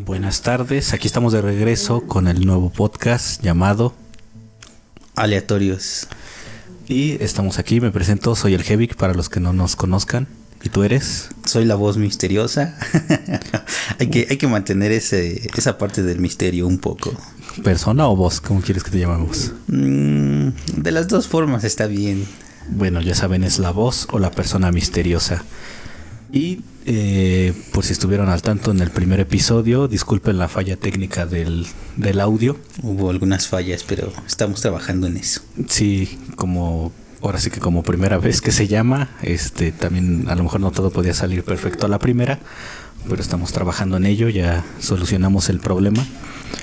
Buenas tardes, aquí estamos de regreso con el nuevo podcast llamado Aleatorios. Y estamos aquí, me presento, soy el Hevic para los que no nos conozcan. ¿Y tú eres? Soy la voz misteriosa. hay, que, hay que mantener ese, esa parte del misterio un poco. ¿Persona o voz? ¿Cómo quieres que te llamemos? Mm, de las dos formas está bien. Bueno, ya saben, es la voz o la persona misteriosa. Y eh, por si estuvieron al tanto en el primer episodio, disculpen la falla técnica del, del audio. Hubo algunas fallas, pero estamos trabajando en eso. Sí, como ahora sí que como primera vez que se llama, este también a lo mejor no todo podía salir perfecto a la primera, pero estamos trabajando en ello, ya solucionamos el problema.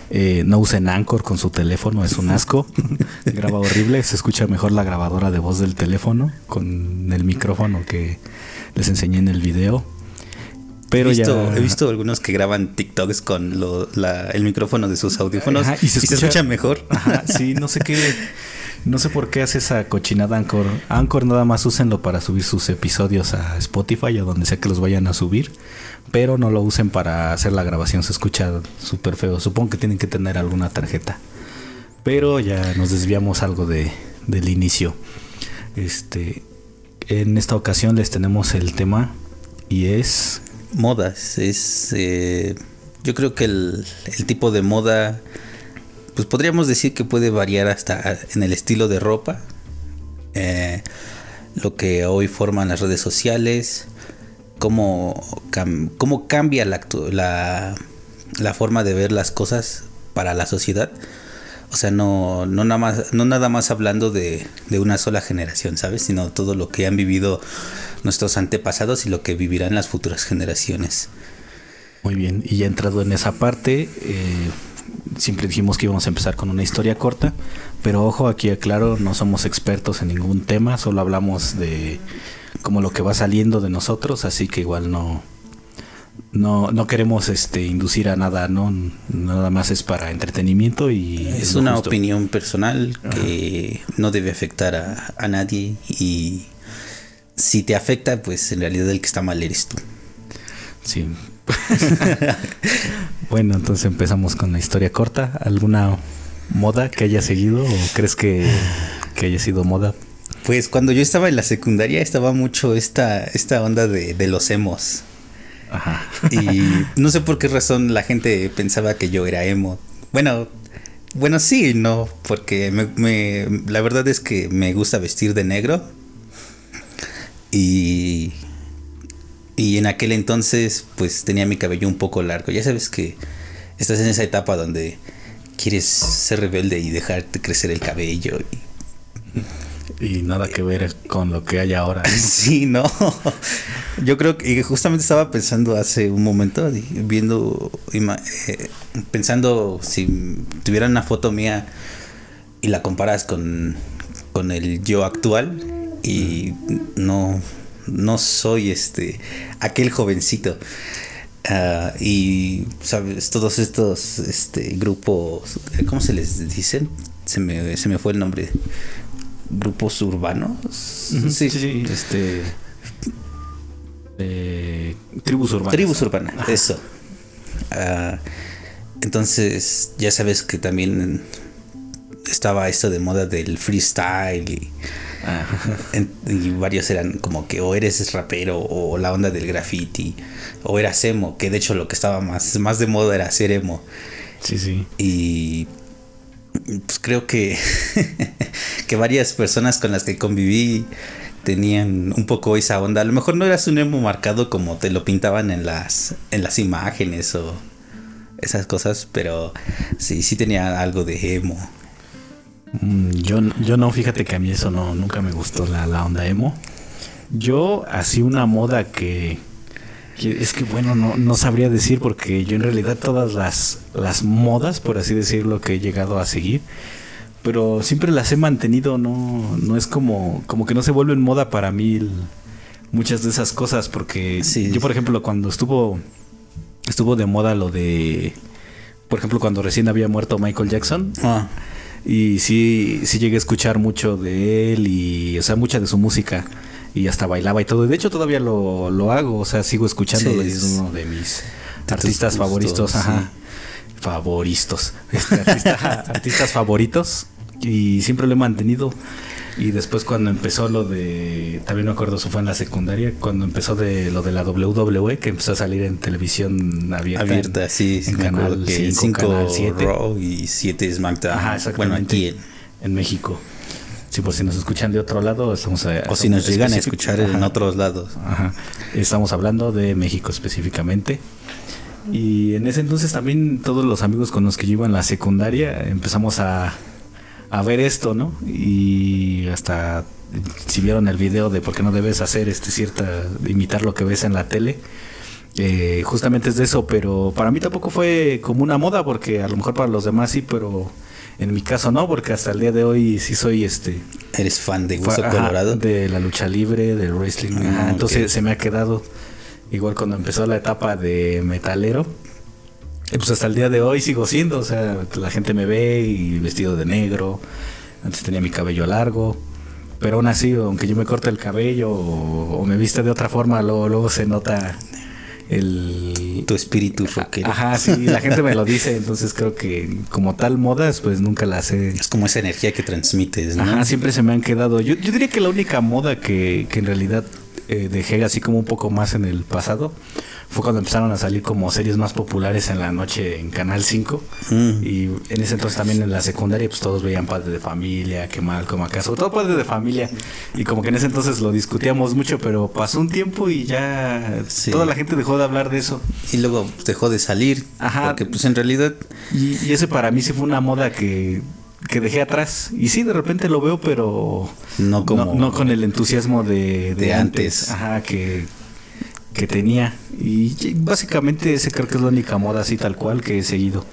Eh, no usen Anchor con su teléfono, es un asco. Graba horrible, se escucha mejor la grabadora de voz del teléfono con el micrófono que les enseñé en el video. Pero he visto, ya... he visto algunos que graban TikToks con el micrófono de sus audífonos y, se, escucha, mejor. sí, no sé qué. No sé por qué hace esa cochinada Anchor. Anchor nada más úsenlo para subir sus episodios a Spotify o donde sea que los vayan a subir. Pero no lo usen para hacer la grabación. Se escucha súper feo. Supongo que tienen que tener alguna tarjeta. Pero ya nos desviamos algo de, del inicio. Este. En esta ocasión les tenemos el tema. Y es. Modas. Es. Eh, yo creo que el, tipo de moda pues podríamos decir que puede variar hasta en el estilo de ropa, eh, lo que hoy forman las redes sociales, cómo, cómo cambia la, la, forma de ver las cosas para la sociedad. O sea, no, no, nada, más, no nada más hablando de, de una sola generación, ¿sabes? Sino todo lo que han vivido nuestros antepasados y lo que vivirán las futuras generaciones. Muy bien, y ya entrado en esa parte, eh, siempre dijimos que íbamos a empezar con una historia corta, pero ojo, aquí aclaro, no somos expertos en ningún tema, solo hablamos de como lo que va saliendo de nosotros, así que igual no no, no queremos este inducir a nada, no nada más es para entretenimiento y es, una opinión personal que no debe afectar a, a nadie y si te afecta, pues en realidad el que está mal eres tú. Sí, bueno, entonces empezamos con la historia corta. ¿Alguna moda que haya seguido o crees que, haya sido moda? Pues cuando yo estaba en la secundaria estaba mucho esta, esta onda de, los emos. Ajá. Y no sé por qué razón la gente pensaba que yo era emo. Bueno, bueno, sí, no, porque me, la verdad es que me gusta vestir de negro. Y y en aquel entonces, pues tenía mi cabello un poco largo. Ya sabes que estás en esa etapa donde quieres ser rebelde y dejarte crecer el cabello. Y, nada que ver con lo que hay ahora. Sí, no. Yo creo que justamente estaba pensando hace un momento, viendo, eh, pensando si tuviera una foto mía y la comparas con, con el yo actual y no no soy este aquel jovencito. Ah, y sabes, todos estos este grupos, ¿cómo se les dicen? Se me, se me fue el nombre. Grupos urbanos. sí, sí, este eh, tribus urbanas. Tribus urbanas, eso. Ah, entonces, ya sabes que también estaba esto de moda del freestyle y y varios eran como que o eres rapero o la onda del graffiti o eras emo, que de hecho lo que estaba más, más de moda era ser emo. Sí, sí. Y pues creo que, que varias personas con las que conviví tenían un poco esa onda. A lo mejor no eras un emo marcado como te lo pintaban en las, en las imágenes o esas cosas, pero sí, sí tenía algo de emo. Mm, yo, yo no, fíjate que a mí eso no, nunca me gustó la, la onda emo. Yo así una moda que, es que bueno, no, no, sabría decir porque yo en realidad todas las, las modas, por así decirlo, que he llegado a seguir, pero siempre las he mantenido, no, no es como, como que no se vuelven moda para mí muchas de esas cosas, porque yo por ejemplo cuando estuvo, estuvo de moda lo de, por ejemplo cuando recién había muerto Michael Jackson, ah. Y sí, sí llegué a escuchar mucho de él y, o sea, mucha de su música. Y hasta bailaba y todo. De hecho, todavía lo, hago. O sea, sigo escuchando. es uno de mis artistas favoritos, ajá. Favoritos. Este, artistas favoritos. Y siempre lo he mantenido. Y después cuando empezó lo de, también me acuerdo, eso fue en la secundaria, cuando empezó de lo de la WWE, que empezó a salir en televisión abierta. Abierta, sí, en canal 5, 7 y 7 SmackDown. Ajá, Bueno, aquí en, México. Sí, por si nos escuchan de otro lado, estamos O si nos llegan a escuchar en otros lados. Ajá. Estamos hablando de México específicamente. Y en ese entonces también todos los amigos con los que yo iba en la secundaria empezamos a, a ver esto, ¿no? Y hasta si vieron el video de por qué no debes hacer este cierta, imitar lo que ves en la tele, eh, justamente es de eso, pero para mí tampoco fue como una moda, porque a lo mejor para los demás sí, pero en mi caso no, porque hasta el día de hoy sí soy este. ¿Eres fan de Hueso Colorado? De la lucha libre, del wrestling. Ah, entonces se me ha quedado, igual cuando empezó la etapa de metalero pues hasta el día de hoy sigo siendo, o sea, la gente me ve y vestido de negro. Antes tenía mi cabello largo. Pero aún así, aunque yo me corte el cabello o, me viste de otra forma, luego, luego se nota el... Tu espíritu rockero. Ajá, sí, la gente me lo dice, entonces creo que como tal modas, pues nunca las he... Es como esa energía que transmites, ¿no? Ajá, siempre se me han quedado. Yo, yo diría que la única moda que, que en realidad eh, dejé así como un poco más en el pasado fue cuando empezaron a salir como series más populares en la noche en Canal 5. Mm. Y en ese entonces también en la secundaria, pues todos veían Padre de Familia, qué mal, como acá, sobre todo Padre de Familia. Y como que en ese entonces lo discutíamos mucho, pero pasó un tiempo y ya toda la gente dejó de hablar de eso. Y luego dejó de salir. Ajá. Porque pues en realidad... Y, y ese para mí sí fue una moda que que dejé atrás. Y sí, de repente lo veo, pero no, como, no, con el entusiasmo de, de, antes, Ajá, que, que tenía. Y básicamente ese creo que es la única moda así tal cual que he seguido.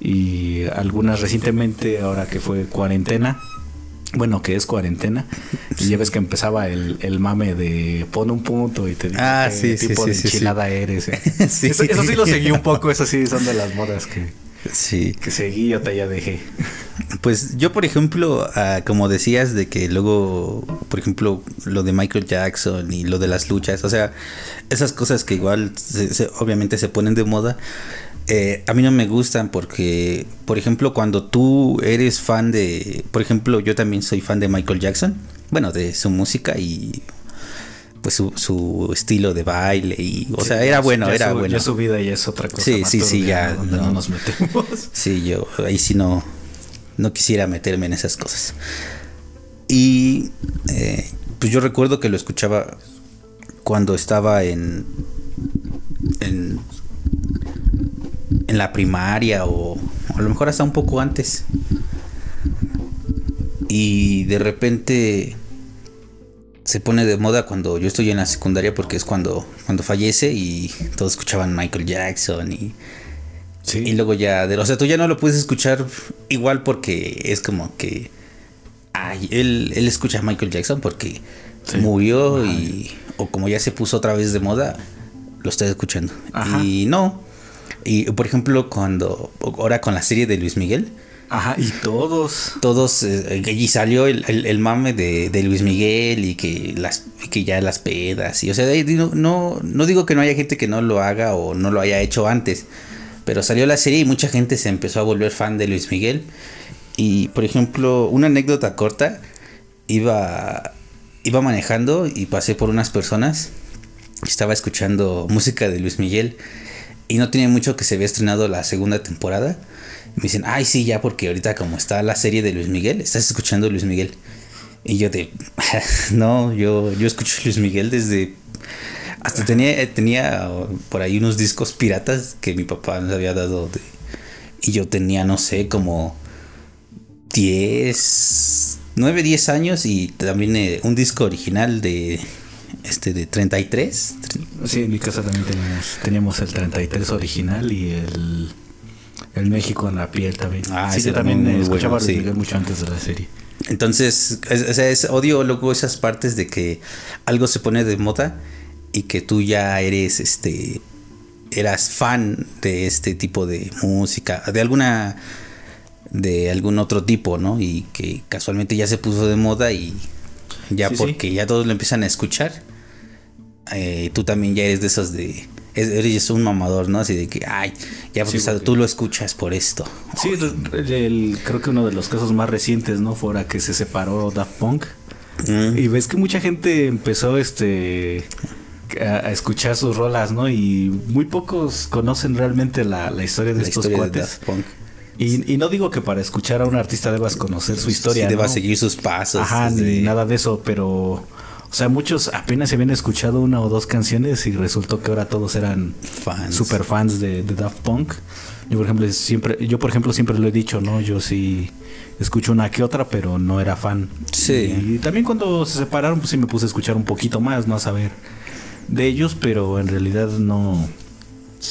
Y algunas recientemente, ahora que fue cuarentena, bueno, que es cuarentena, y ya ves que empezaba el, el mame de pon un punto y te digo ah, qué tipo de enchilada eres. Eh. eso, eso, sí lo seguí un poco, eso sí son de las modas que, Sí. Que seguí, yo te ya dejé. Pues yo, por ejemplo, ah, como decías, de que luego, por ejemplo, lo de Michael Jackson y lo de las luchas, o sea, esas cosas que igual obviamente se ponen de moda, eh, a mí no me gustan porque, por ejemplo, cuando tú eres fan de, por ejemplo, yo también soy fan de Michael Jackson, bueno, de su música y pues su, su, estilo de baile y o sea era bueno era bueno. ya su vida ya es otra cosa sí sí sí ya no, nos metemos. Sí yo ahí sí no no quisiera meterme en esas cosas. Y eh, pues yo recuerdo que lo escuchaba cuando estaba en en en la primaria o a lo mejor hasta un poco antes. Y de repente se pone de moda cuando yo estoy en la secundaria porque es cuando, cuando fallece y todos escuchaban Michael Jackson y, y luego ya, de, o sea, tú ya no lo puedes escuchar igual porque es como que, ay, él, él escucha a Michael Jackson porque murió y, o como ya se puso otra vez de moda, lo está escuchando. Y no, y por ejemplo, cuando, ahora con la serie de Luis Miguel, Ajá, y todos. Todos, eh, y salió el, el, mame de, de, Luis Miguel y que las que ya las pedas. Y o sea, no, no, digo que no haya gente que no lo haga o no lo haya hecho antes. Pero salió la serie y mucha gente se empezó a volver fan de Luis Miguel. Y por ejemplo, una anécdota corta, iba, iba manejando y pasé por unas personas. Estaba escuchando música de Luis Miguel. Y no tenía mucho que se había estrenado la segunda temporada me dicen, ay, sí, ya, porque ahorita como está la serie de Luis Miguel, estás escuchando Luis Miguel. Y yo de, no, yo, yo escucho Luis Miguel desde... Hasta tenía, tenía por ahí unos discos piratas que mi papá nos había dado. De, y yo tenía, no sé, como 10, 9, 10 años y también eh, un disco original de este de 33. Sí, en mi casa también teníamos, teníamos el 33 original y el el México en la piel también. Ah, sí, yo también escuchaba mucho antes de la serie. Entonces, o sea, es, odio luego esas partes de que algo se pone de moda y que tú ya eres este eras fan de este tipo de música, de alguna de algún otro tipo, ¿no? Y que casualmente ya se puso de moda y ya porque ya todos lo empiezan a escuchar, eh, tú también ya eres de esos de eres un mamador, ¿no? Así de que, ay, ya porque tú lo escuchas por esto. Sí, creo que uno de los casos más recientes, ¿no? Fuera que se separó Daft Punk. Mm. Y ves que mucha gente empezó este a, escuchar sus rolas, ¿no? Y muy pocos conocen realmente la, historia de estos cuates. Y, no digo que para escuchar a un artista debas conocer su historia. Sí, debas seguir sus pasos. Ajá, ni nada de eso, pero o sea, muchos apenas se habían escuchado una o dos canciones y resultó que ahora todos eran fans. super fans de, Daft Punk. Yo por ejemplo siempre, yo por ejemplo siempre lo he dicho, ¿no? Yo sí escucho una que otra, pero no era fan. Sí. Y, también cuando se separaron, pues sí me puse a escuchar un poquito más, ¿no? A saber de ellos, pero en realidad no.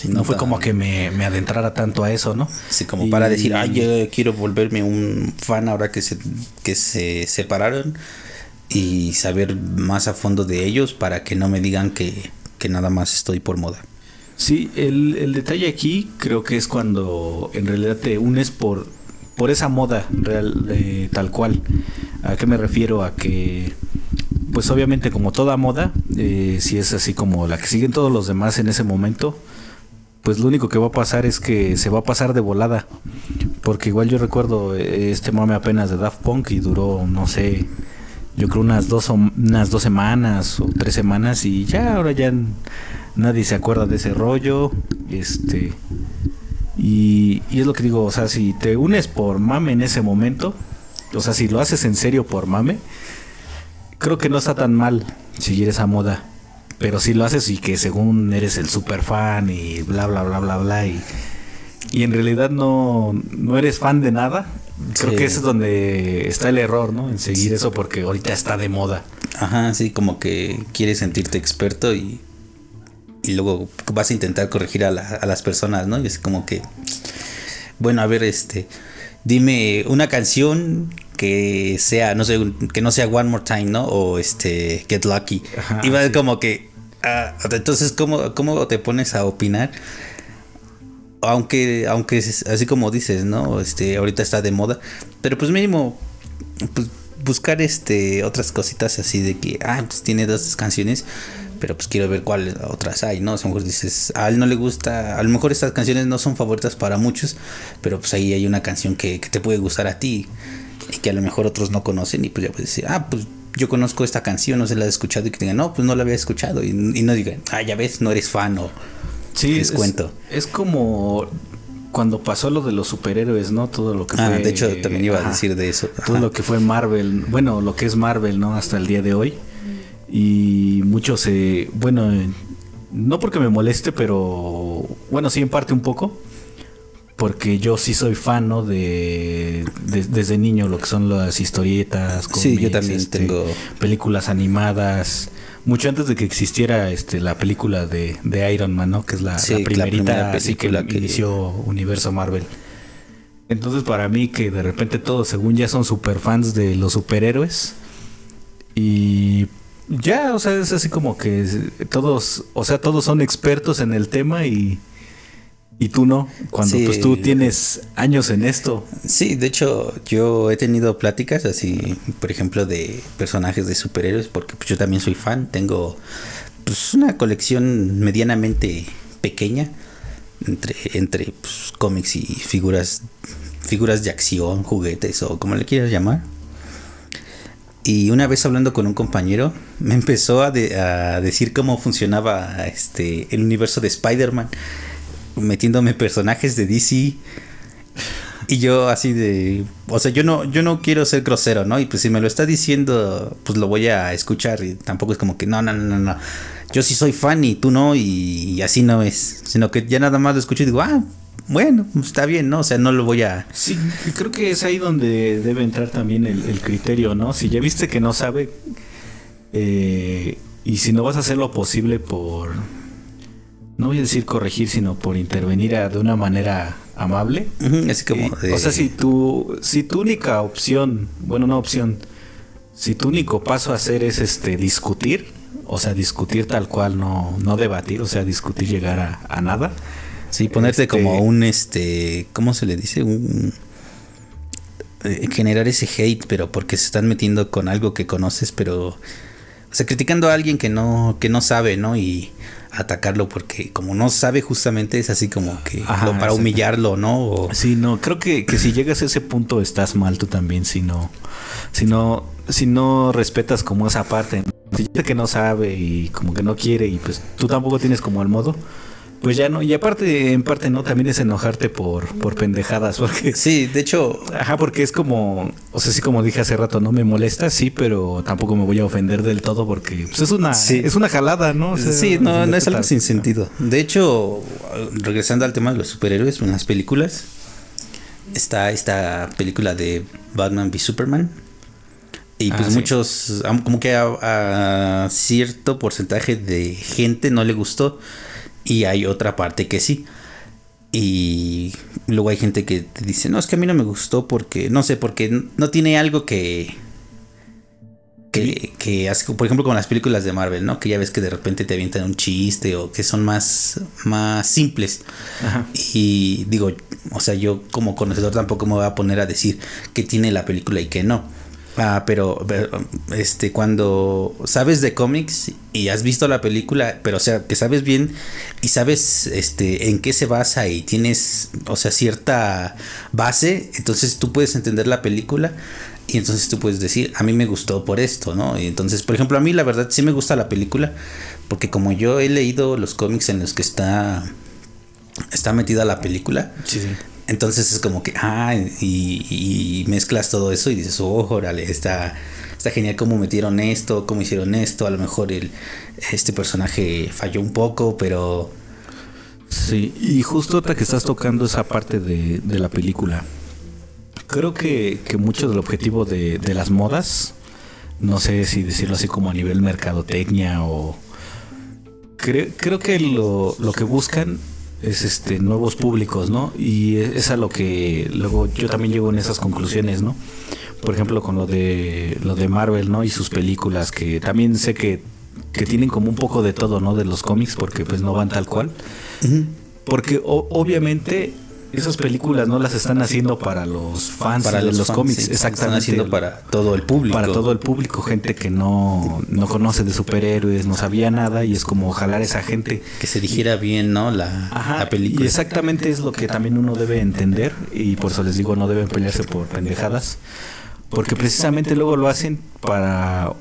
no fue como que me, adentrara tanto a eso, ¿no? Sí, como para decir, ay, yo quiero volverme un fan ahora que se, que se separaron y saber más a fondo de ellos para que no me digan que, nada más estoy por moda. Sí, el, detalle aquí creo que es cuando en realidad te unes por, por esa moda real, tal cual. ¿A qué me refiero? A que, pues obviamente como toda moda, eh, si es así como la que siguen todos los demás en ese momento, pues lo único que va a pasar es que se va a pasar de volada. Porque igual yo recuerdo eh, este mame apenas de Daft Punk y duró, no sé, yo creo unas dos, unas dos semanas o tres semanas y ya ahora ya nadie se acuerda de ese rollo. Este. Y, y, es lo que digo, o sea, si te unes por mame en ese momento, o sea, si lo haces en serio por mame, creo que no está tan mal seguir esa moda. Pero si lo haces y que según eres el super fan y bla, bla, bla, bla, bla, y, y en realidad no, no eres fan de nada, Creo que ese es donde está el error, ¿no? En seguir eso porque ahorita está de moda. Ajá, sí, como que quieres sentirte experto y, y luego vas a intentar corregir a, las personas, ¿no? Y es como que, bueno, a ver, este, dime una canción que sea, no sé, que no sea One More Time, ¿no? O este, Get Lucky. y va como que, ah, entonces, ¿cómo, ¿cómo te pones a opinar? Aunque, aunque así como dices, ¿no? Este, ahorita está de moda, pero pues mínimo, pues buscar este otras cositas así de que, ah, pues tiene dos canciones, pero pues quiero ver cuáles otras hay, ¿no? a lo mejor dices, a él no le gusta, a lo mejor estas canciones no son favoritas para muchos, pero pues ahí hay una canción que, te puede gustar a ti y que a lo mejor otros no conocen y pues ya puedes decir, ah, pues yo conozco esta canción, no se la he escuchado y que digan, no, pues no la había escuchado y, y no digan, ah, ya ves, no eres fan o Sí, les cuento. Es como cuando pasó lo de los superhéroes, ¿no? Todo lo que ah, de hecho también iba a decir de eso. Todo lo que fue Marvel, bueno, lo que es Marvel, ¿no? Hasta el día de hoy. Y muchos se, bueno, no porque me moleste, pero bueno, sí en parte un poco. Porque yo sí soy fan, ¿no? De, desde niño lo que son las historietas, sí, yo también este, tengo películas animadas mucho antes de que existiera este la película de, Iron Man, ¿no? Que es la, primerita así que, que inició Universo Marvel. Entonces para mí que de repente todos según ya son super fans de los superhéroes y ya, o sea, es así como que todos, o sea, todos son expertos en el tema y y tú no, cuando pues tú tienes años en esto. Sí, de hecho yo he tenido pláticas así, por ejemplo, de personajes de superhéroes, porque pues, yo también soy fan, tengo pues una colección medianamente pequeña entre, entre pues, cómics y figuras, figuras de acción, juguetes o como le quieras llamar. Y una vez hablando con un compañero, me empezó a, a decir cómo funcionaba este, el universo de Spider-Man metiéndome personajes de DC. Y yo así de, o sea, yo no, yo no quiero ser grosero, ¿no? Y pues si me lo está diciendo, pues lo voy a escuchar. Y tampoco es como que, no, no, no, no. Yo sí soy fan y tú no, y, así no es. Sino que ya nada más lo escucho y digo, ah, bueno, está bien, ¿no? O sea, no lo voy a... Sí, creo que es ahí donde debe entrar también el, el criterio, ¿no? Si ya viste que no sabe, eh, y si no vas a hacer lo posible por no voy a decir corregir, sino por intervenir de una manera amable. como O sea, si tu, si tu única opción, bueno, una opción, si tu único paso a hacer es este discutir, o sea, discutir tal cual, no, no debatir, o sea, discutir llegar a, nada. Sí, ponerte este, como un, este, ¿cómo se le dice? Un eh, generar ese hate, pero porque se están metiendo con algo que conoces, pero o sea, criticando a alguien que no que no sabe, ¿no? Y atacarlo porque como no sabe justamente es así como que para humillarlo, ¿no? Sí, no, creo que, que si llegas a ese punto estás mal tú también, si no, si no, si no respetas como esa parte, si que no sabe y como que no quiere y pues tú tampoco tienes como el modo, pues ya no, y aparte, en parte no, también es enojarte por, por pendejadas, porque... Sí, de hecho... Ajá, porque es como, o sea, sí como dije hace rato, no me molesta, sí, pero tampoco me voy a ofender del todo porque pues, es una es una jalada, ¿no? sí, no, no es algo sin sentido. De hecho, regresando al tema de los superhéroes en las películas, está esta película de Batman v Superman. Y pues ah, muchos, como que a cierto porcentaje de gente no le gustó y hay otra parte que sí. Y luego hay gente que te dice, no, es que a mí no me gustó porque, no sé, porque no tiene algo que... Que, que hace, por ejemplo, con las películas de Marvel, ¿no? Que ya ves que de repente te avientan un chiste o que son más, más simples. Y digo, o sea, yo como conocedor tampoco me voy a poner a decir que tiene la película y que no. Ah, pero, este, cuando sabes de cómics y has visto la película, pero o sea, que sabes bien y sabes este en qué se basa y tienes, o sea, cierta base, entonces tú puedes entender la película y entonces tú puedes decir, a mí me gustó por esto, ¿no? Y entonces, por ejemplo, a mí la verdad sí me gusta la película porque como yo he leído los cómics en los que está está metida la película, sí, sí. Entonces es como que, ah, y, mezclas todo eso y dices, oh, órale, está, está genial cómo metieron esto, cómo hicieron esto, a lo mejor el, este personaje falló un poco, pero... Sí, y justo ahora que estás tocando esa parte de, la película, creo que, mucho del objetivo de, las modas, no sé si decirlo así como a nivel mercadotecnia o... Creo, creo que lo, lo que buscan es este nuevos públicos, ¿no? Y es a lo que luego yo también llego en esas conclusiones, ¿no? Por ejemplo, con lo de lo de Marvel, ¿no? Y sus películas que también sé que, que tienen como un poco de todo, ¿no? De los cómics porque pues no van tal cual. Porque obviamente esas películas no las están haciendo para los fans para de los, cómics, exactamente. Están haciendo para todo el público. Para todo el público, gente que no, no conoce de superhéroes, no sabía nada y es como jalar a esa gente. Que se dijera bien, ¿no? La, película. Y exactamente es lo que también uno debe entender y por eso les digo, no deben pelearse por pendejadas. Porque precisamente luego lo hacen para,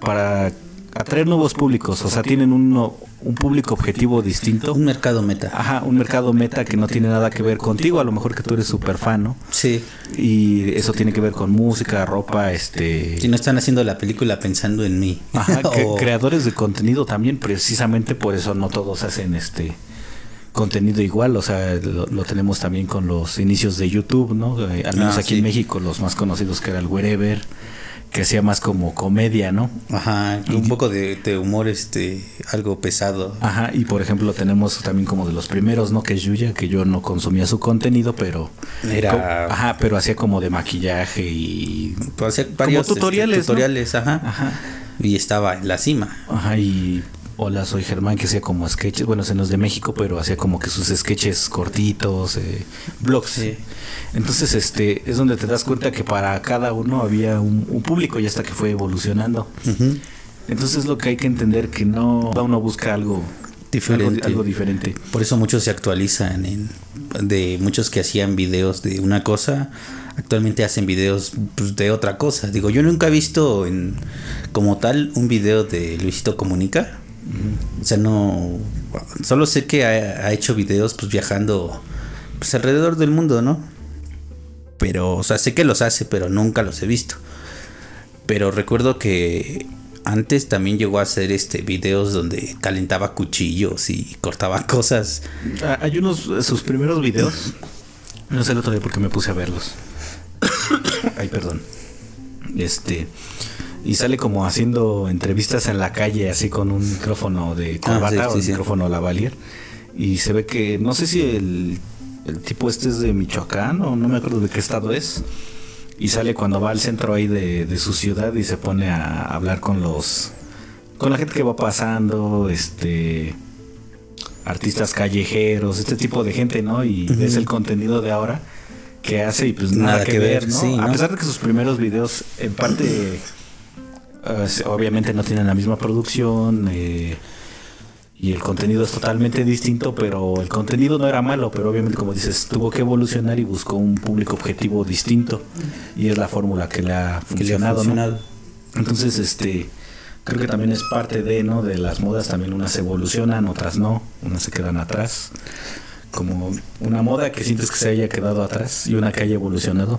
para atraer nuevos públicos, o sea, tienen un, un público objetivo distinto. Un mercado meta. Ajá, un mercado meta que no tiene nada que ver contigo, a lo mejor que tú eres súper fan, ¿no? Sí. Y eso tiene que ver con música, ropa, este... Si no están haciendo la película pensando en mí. Ajá, creadores de contenido también, precisamente por eso no todos hacen este contenido igual, o sea, lo, tenemos también con los inicios de YouTube, ¿no? Eh, al menos ah, aquí en México, los más conocidos que era el Wherever, que hacía más como comedia, ¿no? Ajá, y un poco de, humor, este, algo pesado. Ajá, y por ejemplo tenemos también como de los primeros, ¿no? Que es Yuya, que yo no consumía su contenido, pero... Era... Ajá, pero hacía como de maquillaje y... Pues hacía varios como tutoriales, este, tutoriales, ajá. Ajá. Y estaba en la cima. Ajá, y Hola, soy Germán, que hacía como sketches, bueno, se nos de México, pero hacía como que sus sketches cortitos, eh, blogs. Entonces, este, es donde te das cuenta que para cada uno había un, público y hasta que fue evolucionando. Entonces, lo que hay que entender que no uno busca algo diferente. Algo, diferente. Por eso muchos se actualizan en, de muchos que hacían videos de una cosa, actualmente hacen videos pues, de otra cosa. Digo, yo nunca he visto en, como tal un video de Luisito Comunica o sea, no. Solo sé que ha, hecho videos pues viajando pues alrededor del mundo, ¿no? Pero, o sea, sé que los hace, pero nunca los he visto. Pero recuerdo que antes también llegó a hacer este videos donde calentaba cuchillos y cortaba cosas. Ah, hay unos sus primeros videos. No sé el otro día porque me puse a verlos. Ay, perdón. Este y sale como haciendo entrevistas en la calle, así con un micrófono de ah, corbata o un micrófono lavalier. Y se ve que, no sé si el, tipo este es de Michoacán o no me acuerdo de qué estado es. Y sale cuando va al centro ahí de, su ciudad y se pone a hablar con los. con la gente que va pasando, este. artistas callejeros, este tipo de gente, ¿no? Y ves el contenido de ahora que hace y pues nada, que, ver, ¿no? A pesar de que sus primeros videos en parte obviamente no tienen la misma producción. Eh, y el contenido es totalmente distinto, pero el contenido no era malo, pero obviamente como dices, tuvo que evolucionar y buscó un público objetivo distinto y es la fórmula que le ha funcionado. ¿no? Entonces, este, creo que también es parte de, ¿no? De las modas también unas evolucionan, otras no, unas se quedan atrás. Como una moda que sientes que se haya quedado atrás y una que haya evolucionado.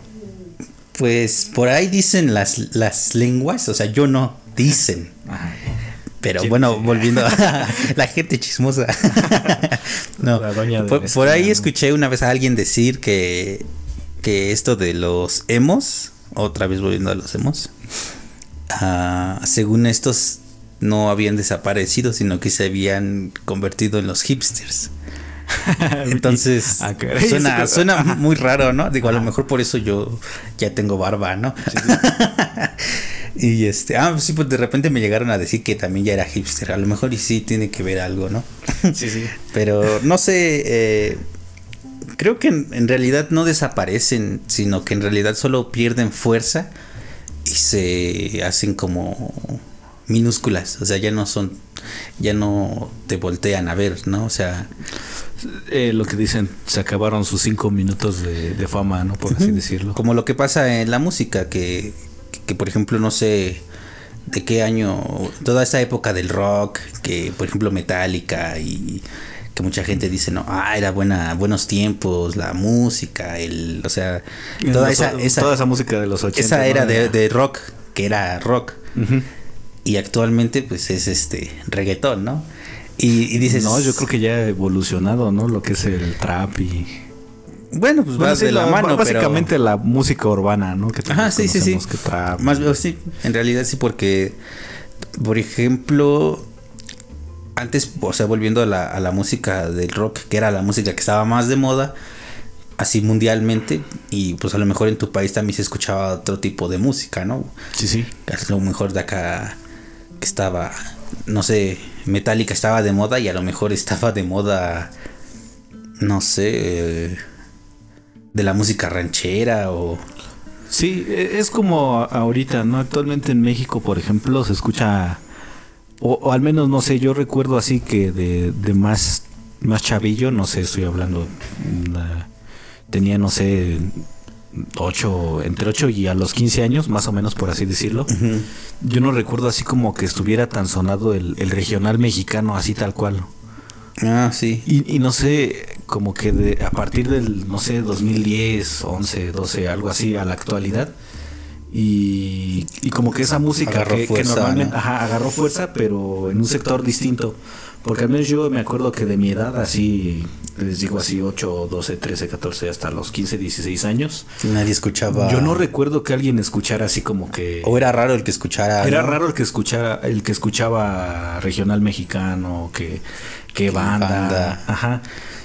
Pues por ahí dicen las, las lenguas, o sea, yo no, dicen. Ajá pero bueno, volviendo a la gente chismosa. no, por, ahí escuché una vez a alguien decir que, que esto de los emos, otra vez volviendo a los emos, ah, según estos no habían desaparecido, sino que se habían convertido en los hipsters. Entonces, ah, suena, suena muy raro, ¿no? Digo, a lo mejor por eso yo ya tengo barba, ¿no? Y este, ah, sí, pues de repente me llegaron a decir que también ya era hipster. A lo mejor y sí tiene que ver algo, ¿no? Sí, sí. Pero no sé, eh, creo que en, realidad no desaparecen, sino que en realidad solo pierden fuerza y se hacen como minúsculas. O sea, ya no son, ya no te voltean a ver, ¿no? O sea. Eh, lo que dicen, se acabaron sus cinco minutos de, fama, ¿no? Por así decirlo. Como lo que pasa en la música, que que por ejemplo no sé de qué año, toda esta época del rock, que por ejemplo Metallica y que mucha gente dice, no, ah, era buena, buenos tiempos, la música, el, o sea, toda, esa, toda esa música de los 80. Esa era de, rock, que era rock. Y actualmente pues es este reggaetón, ¿no? Y, y, dices... No, yo creo que ya ha evolucionado, ¿no? Lo que es el trap y... Bueno, pues va de la, mano. Básicamente la música urbana, ¿no? Que Ajá, sí, sí, sí. Más sí, en realidad sí, porque, por ejemplo, antes, o sea, volviendo a la, a la música del rock, que era la música que estaba más de moda, así mundialmente, y pues a lo mejor en tu país también se escuchaba otro tipo de música, ¿no? Sí, sí. A lo mejor de acá que estaba, no sé, Metallica estaba de moda y a lo mejor estaba de moda, no sé. Eh, de la música ranchera o... Sí, e, es como ahorita, ¿no? Actualmente en México, por ejemplo, se escucha, o, al menos, no sé, yo recuerdo así que de, de más, más chavillo, no sé, estoy hablando, tenía, no sé, ocho, entre 8 y a los 15 años, más o menos por así decirlo. Yo no recuerdo así como que estuviera tan sonado el, el regional mexicano, así tal cual. Ah, sí. Y, y no sé, como que de, a partir del, no sé, 2010, 11, 12, algo así, a la actualidad. Y, y como que esa música que, normalmente agarró fuerza, pero en un sector distinto. Porque al menos yo me acuerdo que de mi edad, así, les digo así, 8, 12, 13, 14, hasta los 15, 16 años. Nadie escuchaba. Yo no recuerdo que alguien escuchara así como que. O era raro el que escuchara. Era raro el que escuchara, el que escuchaba regional mexicano, que, que banda. banda. Ajá.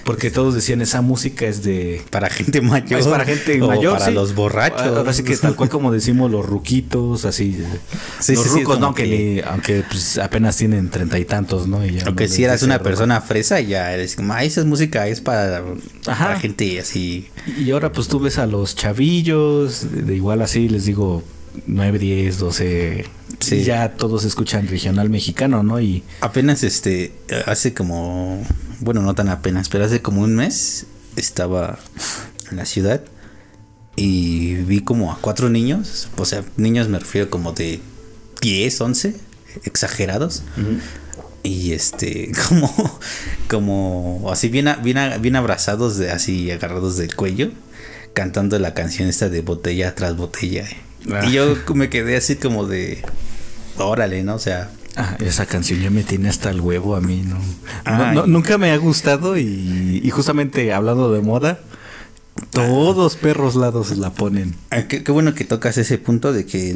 Porque todos decían esa música es de. Para gente mayor. Es para gente mayor. Para los borrachos. Ahora sí que tal cual como decimos los ruquitos, así. los rucos, no, aunque, aunque pues, apenas tienen treinta y tantos, ¿no? aunque si eras una persona fresa, ya eres esa música es para, para, gente así. Y ahora pues tú ves a los chavillos, de, igual así, les digo, 9, 10, 12. Sí. Ya todos escuchan regional mexicano, ¿no? Y apenas este hace como bueno, no tan apenas, pero hace como un mes estaba en la ciudad y vi como a cuatro niños, o sea, niños me refiero como de 10, 11, exagerados. Y este, como, como así bien, bien, bien abrazados, de, así agarrados del cuello, cantando la canción esta de botella tras botella. Ah. Y yo me quedé así como de, órale, ¿no? O sea, Ah, esa canción ya me tiene hasta el huevo a mí, ¿no? nunca me ha gustado y, justamente hablando de moda, todos perros lados la ponen. Ah, qué, bueno que tocas ese punto de que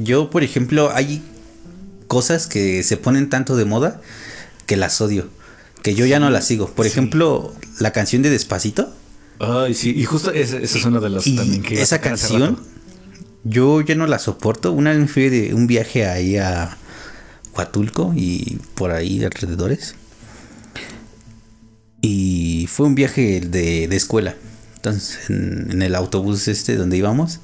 yo, por ejemplo, hay cosas que se ponen tanto de moda que las odio, que yo ya no las sigo. Por ejemplo, la canción de Despacito. Ay, sí, y justo esa, es una de las también que... Esa canción, yo ya no la soporto. Una vez fui de un viaje ahí a Huatulco y por ahí alrededores. Y fue un viaje de, escuela. Entonces, en, el autobús este donde íbamos,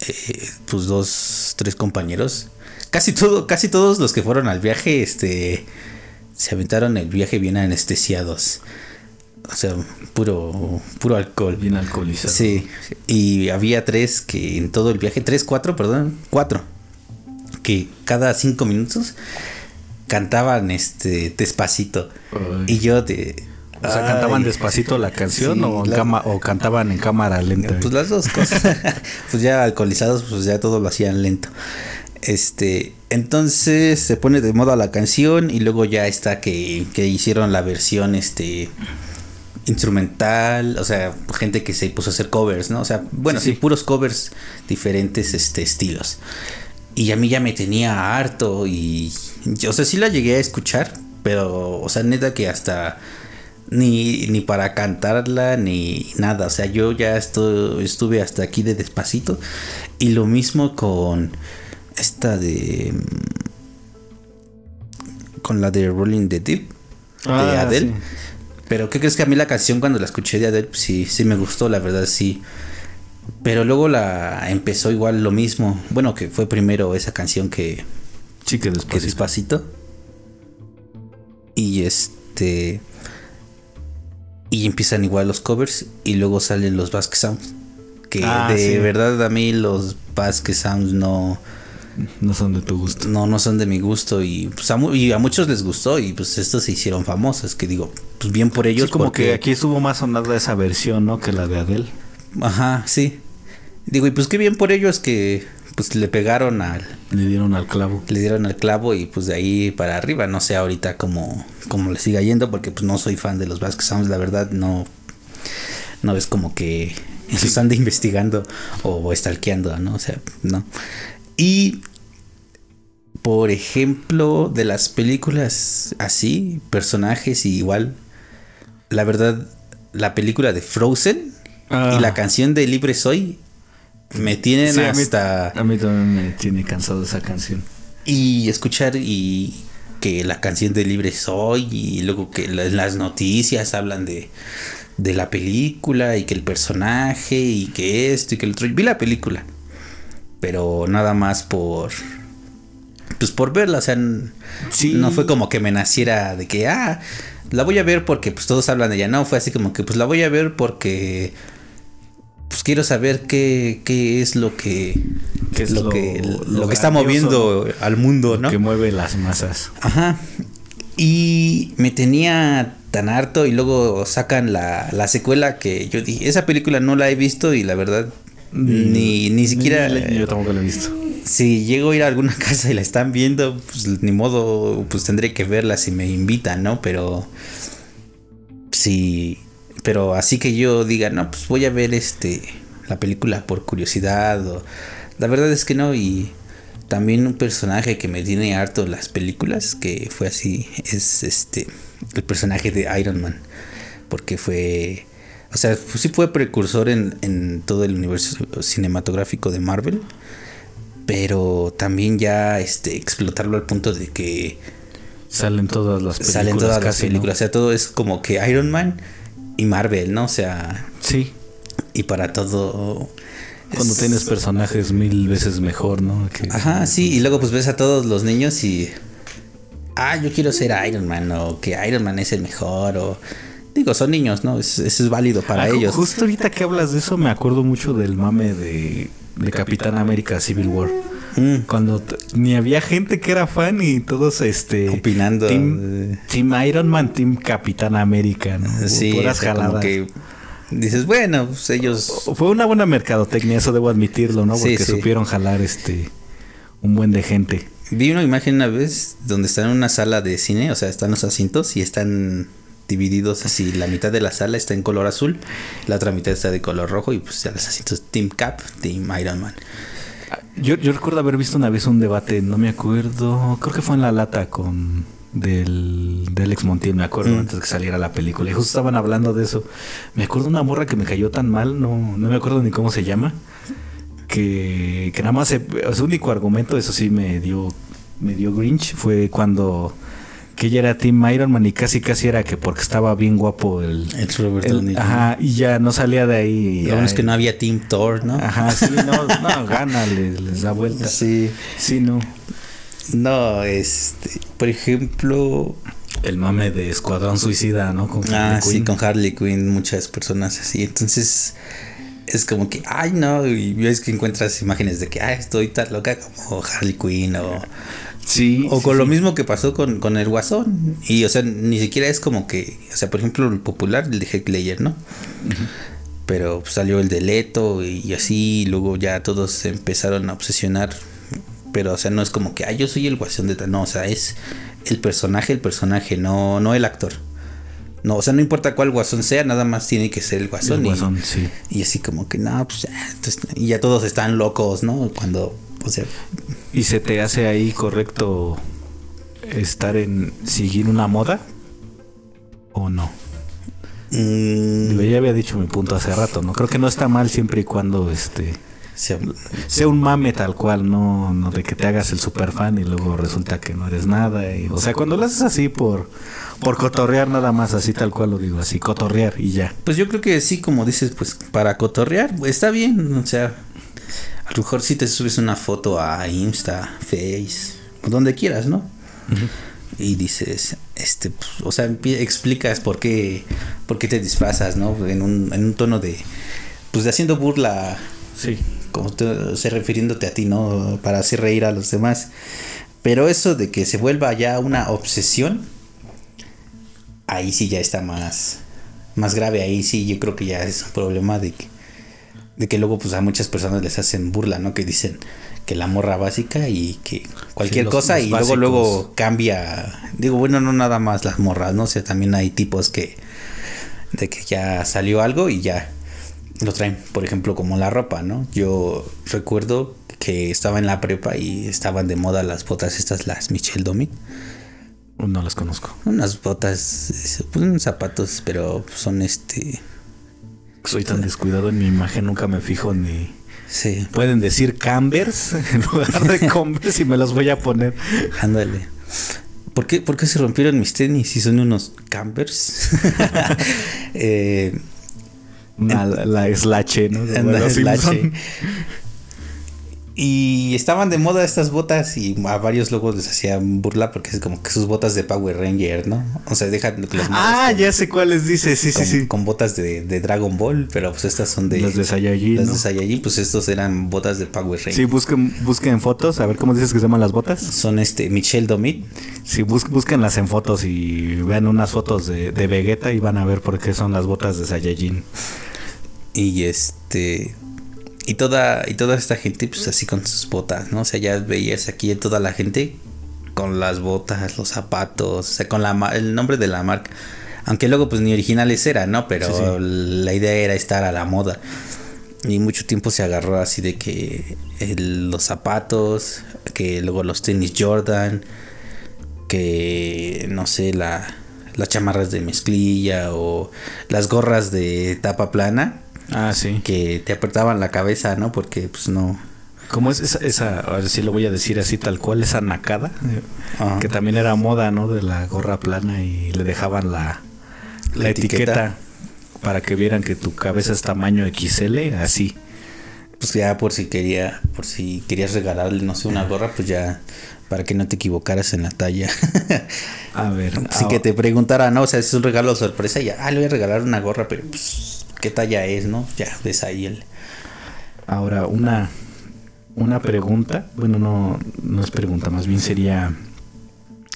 eh, pues dos, tres compañeros, casi todo, casi todos los que fueron al viaje, este, se aventaron el viaje bien anestesiados. O sea, puro, puro alcohol. Bien alcoholizado. Sí, y había tres que en todo el viaje, tres, cuatro, perdón, cuatro, que cada cinco minutos cantaban este despacito. Ay. Y yo de... O sea, cantaban ay, despacito la canción sí, o, en la- cama- o cantaban en cámara lenta. Pues las dos cosas. pues ya alcoholizados, pues ya todo lo hacían lento. Este, entonces se pone de moda la canción y luego ya está que, que hicieron la versión este instrumental, o sea, gente que se puso a hacer covers, ¿no? O sea, bueno, sí, puros covers diferentes este estilos. Y a mí ya me tenía harto y yo, o sea, sí la llegué a escuchar, pero o sea, neta que hasta ni, ni para cantarla ni nada. O sea, yo ya estu- estuve hasta aquí de despacito. Y lo mismo con esta de. mm, Con la de Rolling the Deep. de Ah, Adele. sí. Pero ¿qué crees que a mí la canción cuando la escuché de Adele? pues, sí, sí me gustó, la verdad sí. Pero luego la empezó igual lo mismo. Bueno, que fue primero esa canción que, Sí, que que después. despacito. Y este. Y empiezan igual los covers. Y luego salen los Basque Sounds. Que Ah, de sí. verdad a mí los Basque Sounds no, No son de tu gusto. no, no son de mi gusto. Y, pues, a, mu- y a muchos les gustó. Y pues estos se hicieron famosos. Que digo, pues bien por ellos. Sí, como porque- que aquí estuvo más sonada esa versión, ¿no? Que la de Adele. Ajá, sí. Digo, y pues qué bien por ellos que pues le pegaron al, Le dieron al clavo. le dieron al clavo y pues de ahí para arriba. No sé ahorita cómo, cómo le siga yendo porque pues no soy fan de los Basque Sounds, la verdad no, no es como que los ande investigando o stalkeando, ¿no? O sea, no. Y por ejemplo, de las películas así, personajes y igual, la verdad, la película de Frozen Ah. y la canción de Libre Soy me tienen Sí, a mí- hasta A mí también me tiene cansado esa canción. y escuchar y que la canción de Libre Soy y luego que la- las noticias hablan de, de la película y que el personaje y que esto y que el otro. Vi la película, pero nada más por pues por verla, o sea, Sí. no fue como que me naciera de que ah, la voy a ver porque pues todos hablan de ella, no, fue así como que pues la voy a ver porque pues quiero saber qué, qué es lo que ¿Qué es lo, lo- que lo, lo que está moviendo al mundo, ¿no? Que mueve las masas. Ajá. Y me tenía tan harto y luego sacan la, la secuela que yo dije, esa película no la he visto y la verdad ni, ni siquiera... Ni- yo tampoco lo he visto. Si llego a ir a alguna casa y la están viendo, pues ni modo, pues tendré que verla si me invitan, ¿no? Pero... Sí, pero así que yo diga, no, pues voy a ver este la película por curiosidad o la verdad es que no y también un personaje que me tiene harto en las películas que fue así es este el personaje de Iron Man porque fue o sea pues sí fue precursor en, en todo el universo cinematográfico de Marvel pero también ya este explotarlo al punto de que Salen todas las películas. salen todas las películas o sea todo es como que Iron Man y Marvel no o sea Sí. y para todo Cuando es- tienes personajes mil veces mejor, ¿no? Que- Ajá, sí, y luego pues ves a todos los niños y. Ah, yo quiero ser Iron Man, o que Iron Man es el mejor, o. Digo, son niños, ¿no? Es- Eso es válido para Ah, ellos. Justo ahorita que hablas de eso, me acuerdo mucho del mame de, de Capitán América Civil War. Mm, Cuando ni había gente que era fan y todos este Opinando. Team, Team Iron Man, Team Capitán América, ¿no? sí, Puras sea, como jaladas. que dices, bueno, pues ellos. Fue una buena mercadotecnia, eso debo admitirlo, ¿no? Sí, Porque sí. supieron jalar este un buen de gente. Vi una imagen una vez donde están en una sala de cine, o sea, están los asientos y están divididos así. La mitad de la sala está en color azul, la otra mitad está de color rojo y pues ya los asientos Team Cap, Team Iron Man. Yo, yo recuerdo haber visto una vez un debate, no me acuerdo, creo que fue en La Lata con del, del Alex Montiel, me acuerdo, Mm. antes de que saliera la película. Y justo estaban hablando de eso. Me acuerdo una morra que me cayó tan mal, no, no me acuerdo ni cómo se llama, que, que nada más se- su único argumento, eso sí me dio, me dio Grinch, fue cuando que ella era Team Iron Man y casi casi era que porque estaba bien guapo el... El Robert el- Downey ajá, y ya no salía de ahí. Lo bueno es que no había Team Thor, ¿no? Ajá, sí, no, no, gana, les, les da vuelta. Sí. Sí, no. No, este, por ejemplo, el mame de Escuadrón Suicida, ¿no? Con ah, sí, con Harley Quinn, muchas personas así. Entonces, es como que, ay, no, y ves que encuentras imágenes de que, ay, estoy tan loca como Harley Quinn o... Sí. O con lo mismo que pasó con, con, el Guasón. Y, o sea, ni siquiera es como que, o sea, por ejemplo, el popular, el de Heckleyer, ¿no? Pero pues, salió el de Leto y así, y luego ya todos se empezaron a obsesionar. Pero, o sea, no es como que, ay, yo soy el Guasón de tal. No, o sea, es el personaje, el personaje, no, no el actor. No, o sea, no importa cuál guasón sea, nada más tiene que ser el guasón. y, sí. y así como que, no, pues ya, y ya todos están locos, ¿no? Cuando, o sea... ¿Y se te hace ahí correcto estar en seguir una moda o no? Mm. ya había dicho mi punto hace rato, ¿no? Creo que no está mal siempre y cuando este sea, un mame tal cual, no, no de que te hagas el super fan y luego resulta que no eres nada. Y, o sea, cuando lo haces así por, por cotorrear nada más, así tal cual lo digo, así cotorrear y ya. Pues yo creo que sí, como dices, pues para cotorrear está bien, o sea, a lo mejor si te subes una foto a Insta, Face, donde quieras, ¿no? Y dices, este, pues, o sea, explicas por qué, por qué te disfrazas, ¿no? En un, en un tono de, pues de haciendo burla. Sí como te, sé, refiriéndote a ti, ¿no? Para hacer reír a los demás. Pero eso de que se vuelva ya una obsesión, ahí sí ya está más, más grave. Ahí sí yo creo que ya es un problema de que, de que luego pues a muchas personas les hacen burla, ¿no? Que dicen que la morra básica y que cualquier cosa y luego luego cambia. Digo, bueno, no nada más las morras, ¿no? O sea, también hay tipos que de que ya salió algo y ya lo traen, por ejemplo, como la ropa, ¿no? Yo recuerdo que estaba en la prepa y estaban de moda las botas estas, las Michel Domi. No las conozco. Unas botas, pues zapatos, pero son este... Soy tan descuidado en mi imagen, nunca me fijo ni... Sí. Pueden decir Cambers en lugar de Converse y me los voy a poner. Ándale. ¿Por qué, ¿Por qué se rompieron mis tenis si son unos Cambers? eh, la slache, ¿no? La slache. Y estaban de moda estas botas y a varios luego les hacían burla porque es como que sus botas de Power Ranger, ¿no? O sea, dejan los Ah, ya sé cuáles dices, sí, sí, sí. Con botas de, Dragon Ball, pero pues estas son de... Las de Saiyajin, Las de Saiyajin, pues estos eran botas de Power Ranger. Sí, busquen, busquen fotos, a ver cómo dices que se llaman las botas. Son este, Michelle Domit. Sí, bus, búsquenlas en fotos y vean unas fotos de, de Vegeta y van a ver por qué son las botas de Saiyajin. Y este. Y toda, y toda esta gente, pues así con sus botas, ¿no? O sea, ya veías aquí toda la gente con las botas, los zapatos, o sea, con la, el nombre de la marca. Aunque luego, pues ni originales era, ¿no? Pero la idea era estar a la moda. Y mucho tiempo se agarró así de que los zapatos, que luego los tenis Jordan, que no sé, la, las chamarras de mezclilla o las gorras de tapa plana Ah, sí. Que te apretaban la cabeza, ¿no? Porque pues no... ¿Cómo es esa, esa, a ver si lo voy a decir así tal cual, esa nacada? Que también era moda, ¿no? De la gorra plana y le dejaban la, la, etiqueta. para que vieran que tu cabeza es tamaño XL, así. Pues ya por si quería, por si querías regalarle, no sé, una gorra, pues ya para que no te equivocaras en la talla. a ver. Así que te preguntara, no, o sea, es un regalo sorpresa ya, ah, le voy a regalar una gorra, pero pues qué talla es, ¿no? Ya, ves ahí el... Ahora, una, una pregunta, bueno, no, no es pregunta, más bien sería,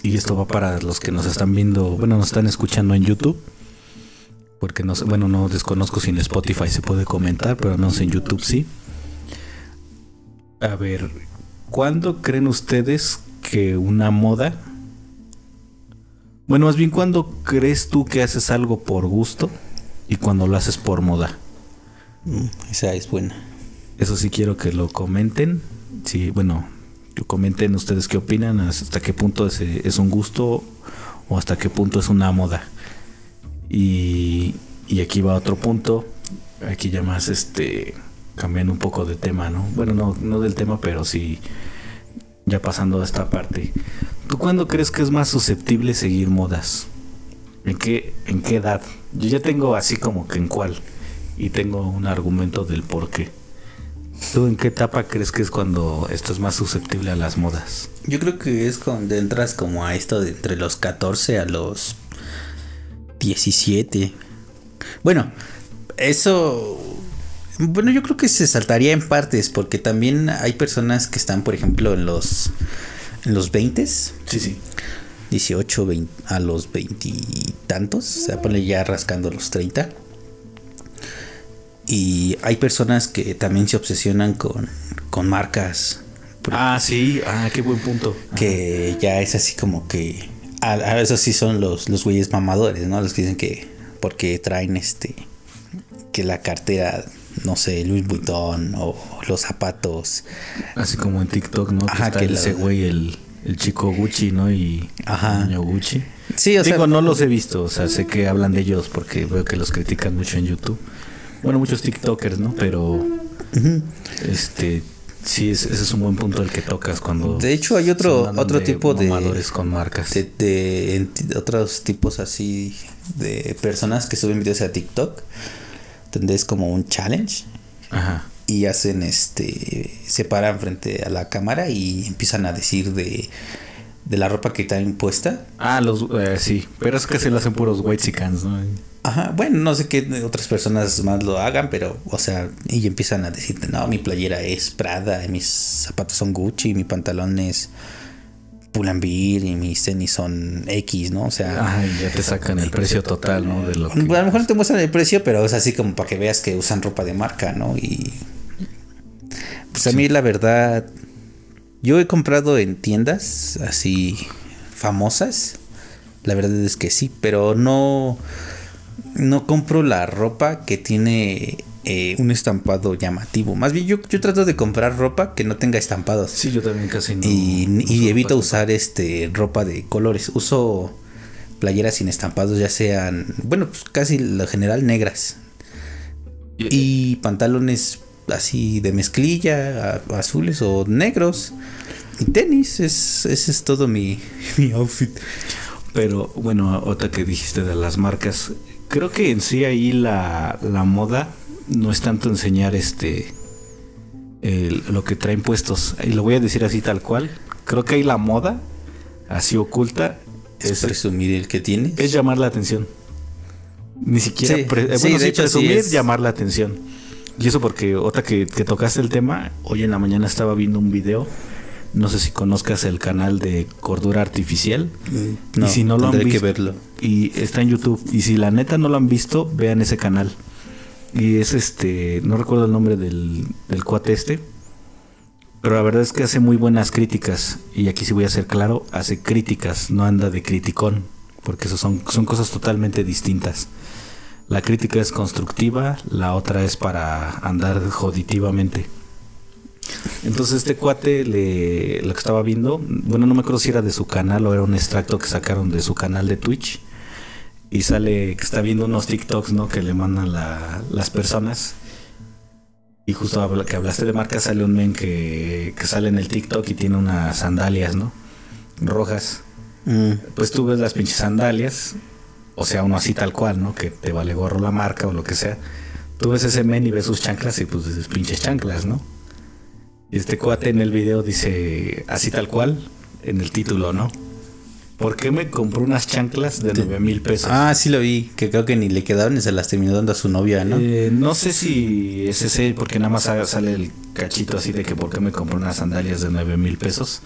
y esto va para los que nos están viendo, bueno, nos están escuchando en YouTube, porque no bueno, no desconozco si en Spotify se puede comentar, pero no sé en YouTube sí. A ver, ¿cuándo creen ustedes que una moda... Bueno, más bien, ¿cuándo crees tú que haces algo por gusto y cuando lo haces por moda. Mm, esa es buena. Eso sí quiero que lo comenten. Sí, bueno, comenten ustedes qué opinan, hasta qué punto es, es un gusto o hasta qué punto es una moda. Y, y aquí va otro punto. Aquí ya más este cambiando un poco de tema, ¿no? Bueno, no, no del tema, pero sí ya pasando a esta parte. ¿Tú cuándo crees que es más susceptible seguir modas? ¿En qué, ¿En qué edad? Yo ya tengo así como que en cuál. Y tengo un argumento del por qué. ¿Tú en qué etapa crees que es cuando estás más susceptible a las modas? Yo creo que es cuando entras como a esto de entre los 14 a los 17. Bueno, eso... Bueno, yo creo que se saltaría en partes porque también hay personas que están, por ejemplo, en los en los 20 Sí, sí. 18 20, a los 20 y tantos, o sea, ponle ya rascando los 30. Y hay personas que también se obsesionan con, con marcas. Ah, sí, ah, qué buen punto. Que ya es así como que. A, a esos sí son los, los güeyes mamadores, ¿no? Los que dicen que. Porque traen este. Que la cartera, no sé, Louis Vuitton o los zapatos. Así como en TikTok, ¿no? Ajá, que que ese güey, el, el chico Gucci, ¿no? Y Ajá. el niño Gucci. Sí, o sea. Digo, no los he visto, o sea, sé que hablan de ellos porque veo que los critican mucho en YouTube. Bueno, muchos TikTokers, ¿no? Pero, este, sí, es- ese es un buen punto el que tocas cuando... De hecho, hay otro- otro tipo de- con marcas. de, de otros tipos así de personas que suben videos a TikTok donde es como un challenge Ajá. Y hacen este se paran frente a la cámara y empiezan a decir de de la ropa que traen puesta Ah, los, eh, sí, pero es que se lo hacen puros whitesicans, ¿no? ajá bueno no sé qué otras personas más lo hagan pero o sea y empiezan a decirte no mi playera es Prada y mis zapatos son Gucci mi pantalón es Pull&Bear y mis tenis son X no o sea Ajá, y ya te sacan el precio total, ¿no? De lo que... A lo mejor te muestran el precio, pero es así como para que veas que usan ropa de marca, ¿no? Y pues a mí la verdad, yo he comprado en tiendas así famosas. La verdad es que sí, pero no no compro la ropa que tiene eh, un estampado llamativo. Más bien yo, yo trato de comprar ropa que no tenga estampados. Sí, yo también casi no... Y, evito ropa usar este ropa de colores. Uso playeras sin estampados, ya sean, bueno, pues casi lo general negras. Y- Y pantalones así de mezclilla, a- azules o negros. Y tenis, es, ese es todo mi, mi outfit. Pero bueno, otra que dijiste de las marcas, creo que en sí ahí la, la moda no es tanto enseñar este el- lo que traen puestos. Y lo voy a decir así tal cual. Creo que ahí la moda, así oculta, Es es, presumir el que tienes. es llamar la atención. Ni siquiera Sí, pre- eh, sí, bueno, de sí, hecho, presumir, es. llamar la atención. Y eso porque otra que, que tocaste el tema, hoy en la mañana estaba viendo un video. No sé si conozcas el canal de Cordura Artificial. Mm, No, y si no lo han tendré que visto, verlo. y está en YouTube. Y si la neta no lo han visto, vean ese canal. Y es este, no recuerdo el nombre del, del cuate este. Pero la verdad es que hace muy buenas críticas. Y aquí sí voy a ser claro, hace críticas, no anda de criticón. Porque eso son, son cosas totalmente distintas. La crítica es constructiva, la otra es para andar joditivamente. Entonces este cuate le, lo que estaba viendo, bueno no me acuerdo si era de su canal o era un extracto que sacaron de su canal de Twitch y sale que está viendo unos TikToks, ¿no? Que le mandan la- las personas y justo habla- que hablaste de marca sale un men que, que sale en el TikTok y tiene unas sandalias, ¿no? Rojas. Mm, Pues tú ves las pinches sandalias, o sea, uno así tal cual, ¿no? Que te vale gorro la marca o lo que sea. Tú ves ese men y ves sus chanclas y pues dices pinches chanclas, ¿no? Y este cuate en el video dice así tal cual, en el título, ¿no? ¿Por qué me compró unas chanclas de 9 mil pesos? Ah, sí lo vi, que creo que ni le quedaron y se las terminó dando a su novia, ¿no? Eh, no sé si es ese, porque nada más sale el cachito así de que por qué me compró unas sandalias de 9 mil pesos.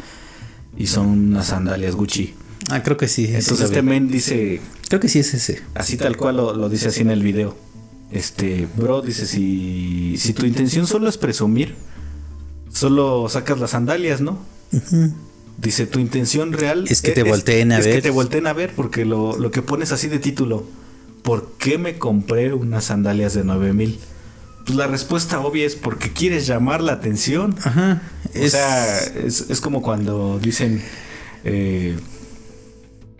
Y son unas sandalias Gucci. Ah, creo que sí. Entonces este men dice, Creo que sí es ese. así tal cual lo, lo dice así en el video. Este, bro, dice, si, si tu intención solo es presumir, solo sacas las sandalias, ¿no? Dice, tu intención real Es que te volteen a es ver. que te volteen a ver, porque lo, lo que pones así de título, ¿por qué me compré unas sandalias de 9 mil? Pues la respuesta obvia es porque quieres llamar la atención. Ajá. O sea, es, es como cuando dicen eh,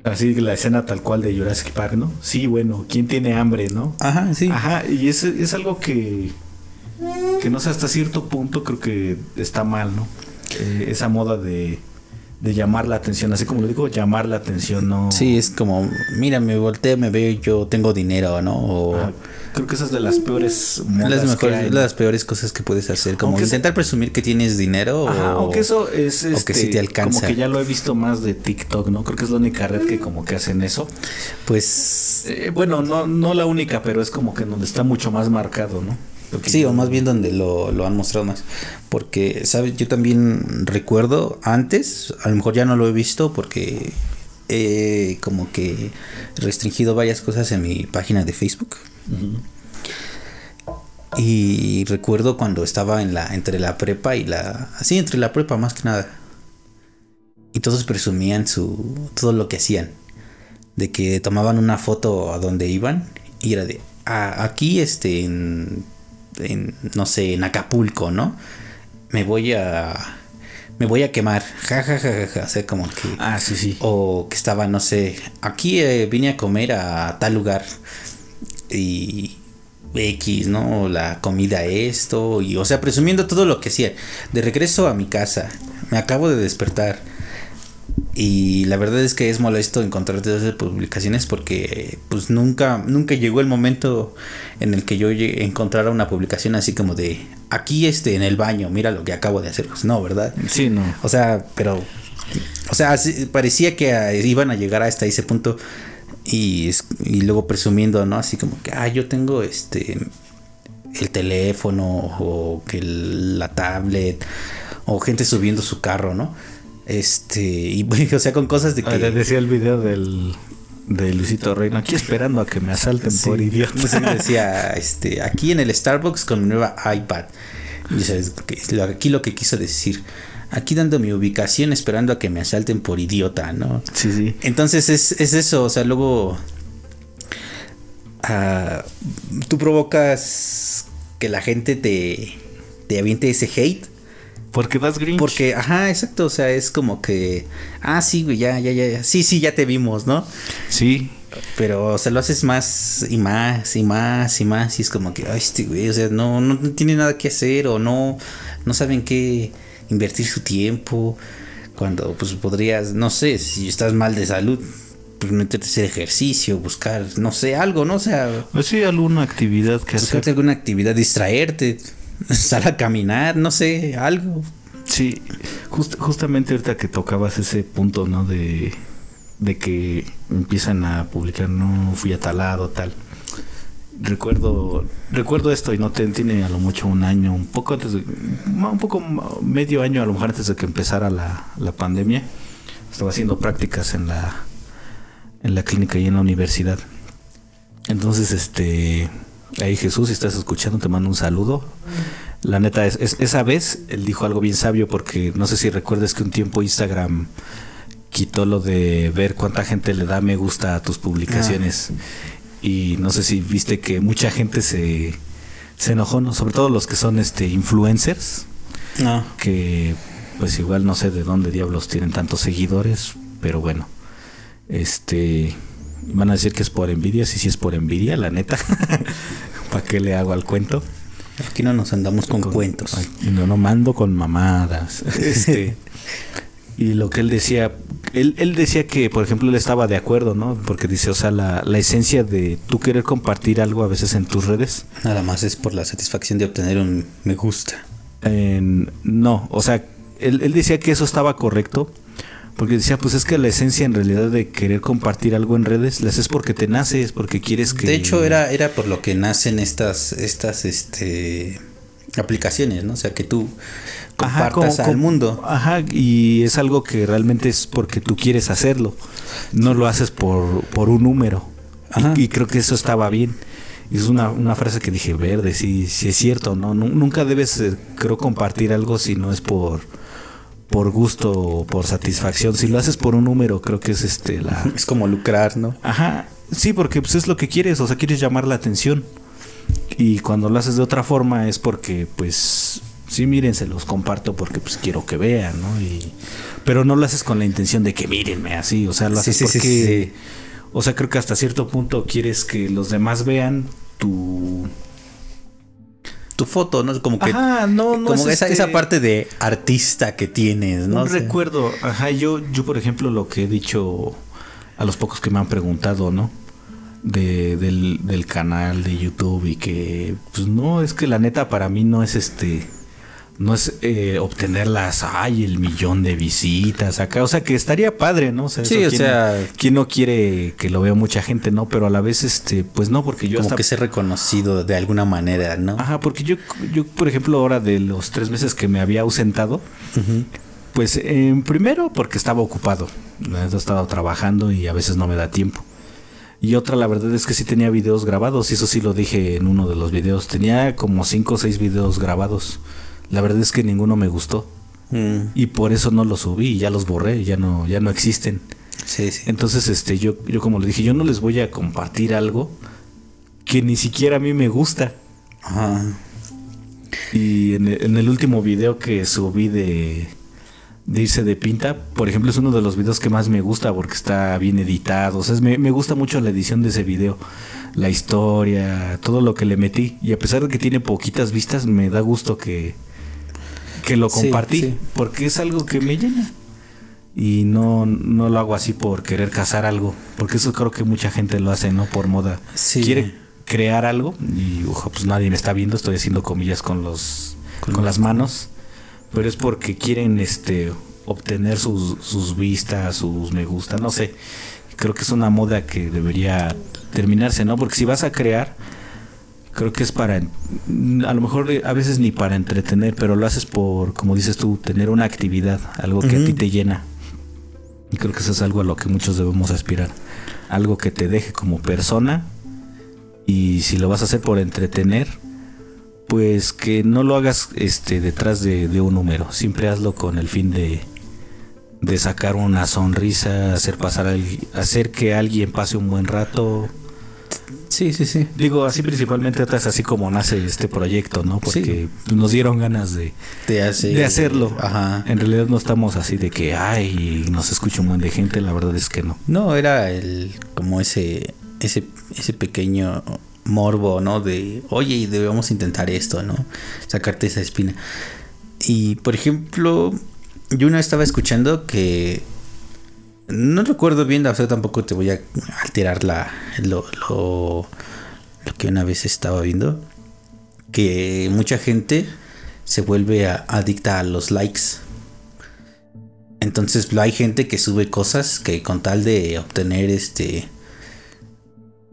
así la escena tal cual de Jurassic Park, ¿no? Sí, bueno, ¿quién tiene hambre, no? Ajá, sí. Ajá, y es, es algo que, que no sé, hasta cierto punto creo que está mal, ¿no? Eh, esa moda de, de llamar la atención, así como lo digo, llamar la atención, no. Sí, es como, mira, me volteo, me veo y yo tengo dinero, ¿no? O, creo que esa es de las peores las, mejores, las peores cosas que puedes hacer, como intentar presumir que tienes dinero Ajá, o, que eso es o que sí este, te alcanza. Como que ya lo he visto más de TikTok, ¿no? Creo que es la única red que como que hacen eso. Pues eh, bueno, no no la única, pero es como que donde está mucho más marcado, ¿no? Sí, o más bien donde lo, lo, han mostrado más. Porque, ¿sabes? Yo también recuerdo antes, a lo mejor ya no lo he visto porque he como que restringido varias cosas en mi página de Facebook. Y recuerdo cuando estaba en la entre la prepa y la así entre la prepa más que nada. Y todos presumían su todo lo que hacían. De que tomaban una foto a donde iban y era de ah, aquí este en, en no sé, en Acapulco, ¿no? Me voy a me voy a quemar. Ja, ja, ja, ja, O sea, como que. Ah, sí, sí. O que estaba, no sé. Aquí eh, vine a comer a tal lugar. Y. X, ¿no? La comida esto. Y, o sea, presumiendo todo lo que hacía. De regreso a mi casa. Me acabo de despertar. Y la verdad es que es molesto encontrar todas esas publicaciones porque pues nunca, nunca llegó el momento en el que yo encontrara una publicación así como de aquí este en el baño, mira lo que acabo de hacer. Pues no, ¿verdad? Sí, no. O sea, pero o sea, parecía que iban a llegar hasta ese punto y, y luego presumiendo, ¿no? Así como que, ah, yo tengo este el teléfono o que la tablet o gente subiendo su carro, ¿no? Este, y o sea, con cosas de que. decía el video del. De Luisito Reino, aquí esperando a que me asalten por idiota. Pues decía, este, aquí en el Starbucks con mi nueva iPad. Y sabes, aquí lo que quiso decir, aquí dando mi ubicación esperando a que me asalten por idiota, ¿no? Sí, sí. Entonces es, es eso, o sea, luego uh, tú provocas que la gente te, te aviente ese hate porque vas Grinch. Porque, ajá, exacto. O sea, es como que. Ah, sí, güey, ya, ya, ya. Sí, sí, ya te vimos, ¿no? Sí. Pero, o sea, lo haces más y más y más y más. Y es como que, ay, este güey, o sea, no, no tiene nada que hacer o no, no saben qué invertir su tiempo. Cuando, pues, podrías, no sé, si estás mal de salud, pues meterte a hacer ejercicio, buscar, no sé, algo, ¿no? O sea. Pues sí, alguna actividad que hacer. alguna actividad, distraerte Sal a caminar, no sé, algo. Sí, justamente ahorita que tocabas ese punto, ¿no? De, de que empiezan a publicar, no fui a tal lado, tal. Recuerdo, recuerdo esto y no te, tiene a lo mucho un año, un poco antes de, un poco medio año a lo mejor antes de que empezara la, la pandemia. Estaba haciendo prácticas en la, en la clínica y en la universidad. Entonces, este, Ahí Jesús, si estás escuchando, te mando un saludo. La neta, es, esa vez él dijo algo bien sabio porque no sé si recuerdas que un tiempo Instagram quitó lo de ver cuánta gente le da me gusta a tus publicaciones. Y no sé si viste que mucha gente se, se enojó, ¿no? sobre todo los que son este influencers. No. Que pues igual no sé de dónde diablos tienen tantos seguidores, pero bueno. Este Van a decir que es por envidia, sí, sí es por envidia, la neta. ¿Para qué le hago al cuento? Aquí no nos andamos con, cuentos. No, no mando con mamadas. Este, y lo que él decía, él, él decía que, por ejemplo, él estaba de acuerdo, ¿no? Porque dice, o sea, la, la esencia de tú querer compartir algo a veces en tus redes. Nada más es por la satisfacción de obtener un me gusta. no, o sea, él, él decía que eso estaba correcto, porque decía, pues es que la esencia en realidad de querer compartir algo en redes, las es porque te nace, es porque quieres que... De hecho, era, era por lo que nacen estas, estas, este aplicaciones, ¿no? O sea, que tú compartas al mundo. Ajá, y es algo que realmente es porque tú quieres hacerlo. No lo haces por, por un número. Ajá. Y, creo que eso estaba bien. Y es una, una frase que dije, verde, sí, sí es cierto, ¿no? Nunca debes, eh, creo, compartir algo si no es por por gusto o por satisfacción. Si lo haces por un número, creo que es este la. Es como lucrar, ¿no? Ajá. Sí, porque pues es lo que quieres, o sea, quieres llamar la atención. Y cuando lo haces de otra forma es porque, pues, sí, miren, se los comparto porque pues quiero que vean, ¿no? Y, pero no lo haces con la intención de que mírenme así, o sea, lo haces porque, o sea, creo que hasta cierto punto quieres que los demás vean tu tu foto, ¿no? Como que. Ajá, no, no como es esa, este- esa parte de artista que tienes, ¿no? Un O sea, recuerdo, ajá, yo, yo por ejemplo lo que he dicho a los pocos que me han preguntado, ¿no? De, del, del canal de YouTube y que, pues no, es que la neta para mí no es este, no es eh, obtener las, ay, el millón de visitas acá, o sea que estaría padre, ¿no? O sea, Sí, eso o quién- sea- ¿quién no quiere que lo vea mucha gente, no? Pero a la vez, este, pues no, porque yo como hasta que ser reconocido de alguna manera, ¿no? Ajá, porque yo, yo, por ejemplo, ahora de los tres meses que me había ausentado, pues eh, primero porque estaba ocupado, he estado trabajando y a veces no me da tiempo. Y otra, la verdad es que sí tenía videos grabados, y eso sí lo dije en uno de los videos. Tenía como cinco o seis videos grabados. La verdad es que ninguno me gustó. Mm, Y por eso no los subí, ya los borré, ya no, ya no existen. sí, sí. Entonces, este, yo, yo como le dije, yo no les voy a compartir algo que ni siquiera a mí me gusta. Ajá. Y en el, en el último video que subí de, de irse de pinta, por ejemplo, es uno de los videos que más me gusta porque está bien editado. O sea, es- me, me gusta mucho la edición de ese video, la historia, todo lo que le metí. Y a pesar de que tiene poquitas vistas, me da gusto que, que lo compartí sí. porque es algo que me llena. Y no, no lo hago así por querer cazar algo, porque eso creo que mucha gente lo hace, ¿no? Por moda. Sí. Quiere crear algo y ojo, pues nadie me está viendo, estoy haciendo comillas con los con, las manos, pero es porque quieren este obtener sus, sus vistas, sus me gusta, no sé. Creo que es una moda que debería terminarse, ¿no? Porque si vas a crear, creo que es para, a lo mejor eh, a veces ni para entretener, pero lo haces por, como dices tú, tener una actividad, algo que a ti te llena. Y creo que eso es algo a lo que muchos debemos aspirar. Algo que te deje como persona. Y si lo vas a hacer por entretener, pues que no lo hagas este detrás de, de un número. Siempre hazlo con el fin de, de sacar una sonrisa, hacer pasar al- hacer que alguien pase un buen rato. Sí, sí, sí. Digo, así principalmente es así como nace este proyecto, ¿no? Porque nos dieron ganas de, de hacerlo. Ajá. En realidad no estamos así de que, ay, nos escucha un buen de gente, la verdad es que no. No, era el como ese ese ese pequeño morbo, ¿no? De, oye, debemos intentar esto, ¿no? Sacarte esa espina. Y por ejemplo, yo una vez estaba escuchando que no recuerdo bien, o sea, tampoco te voy a alterar la lo, lo, lo que una vez estaba viendo que mucha gente se vuelve a- adicta a los likes. Entonces hay gente que sube cosas que con tal de obtener este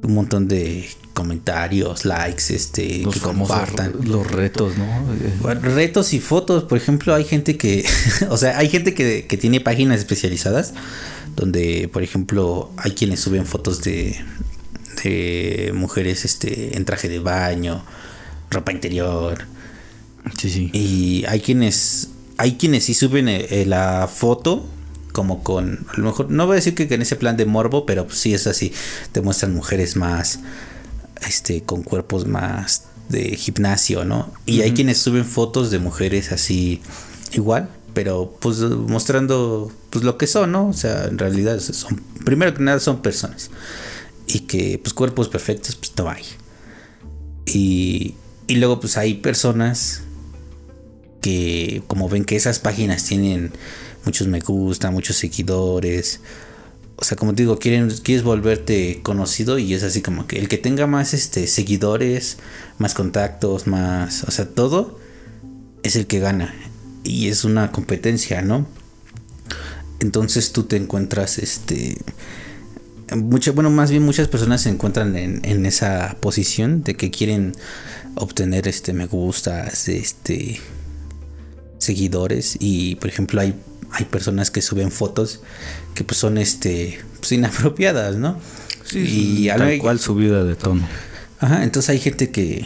un montón de comentarios, likes, este, Los que compartan. los retos, ¿no? Bueno, retos y fotos, por ejemplo, hay gente que, o sea, hay gente que, que tiene páginas especializadas donde, por ejemplo, hay quienes suben fotos de, de mujeres este, en traje de baño, ropa interior, Sí, sí. y hay quienes, hay quienes sí suben eh, eh, la foto como con, a lo mejor, no voy a decir que, que en ese plan de morbo, pero pues sí es así, te muestran mujeres más, este, con cuerpos más de gimnasio, ¿no? Y hay quienes suben fotos de mujeres así, igual, pero pues mostrando pues lo que son, ¿no? O sea, en realidad son, primero que nada son personas. Y que pues cuerpos perfectos pues no hay. Y, y luego pues hay personas que como ven que esas páginas tienen muchos me gusta, muchos seguidores. O sea, como te digo, quieren, quieres volverte conocido y es así como que el que tenga más este, seguidores, más contactos, más, o sea, todo es el que gana. Y es una competencia, ¿no? Entonces tú te encuentras, este, mucha, bueno, más bien muchas personas se encuentran en, en esa posición de que quieren obtener este me gustas, este seguidores y por ejemplo hay hay personas que suben fotos que pues son este pues, inapropiadas, ¿no? y a tal lo- cual subida de tono. Ajá, entonces hay gente que,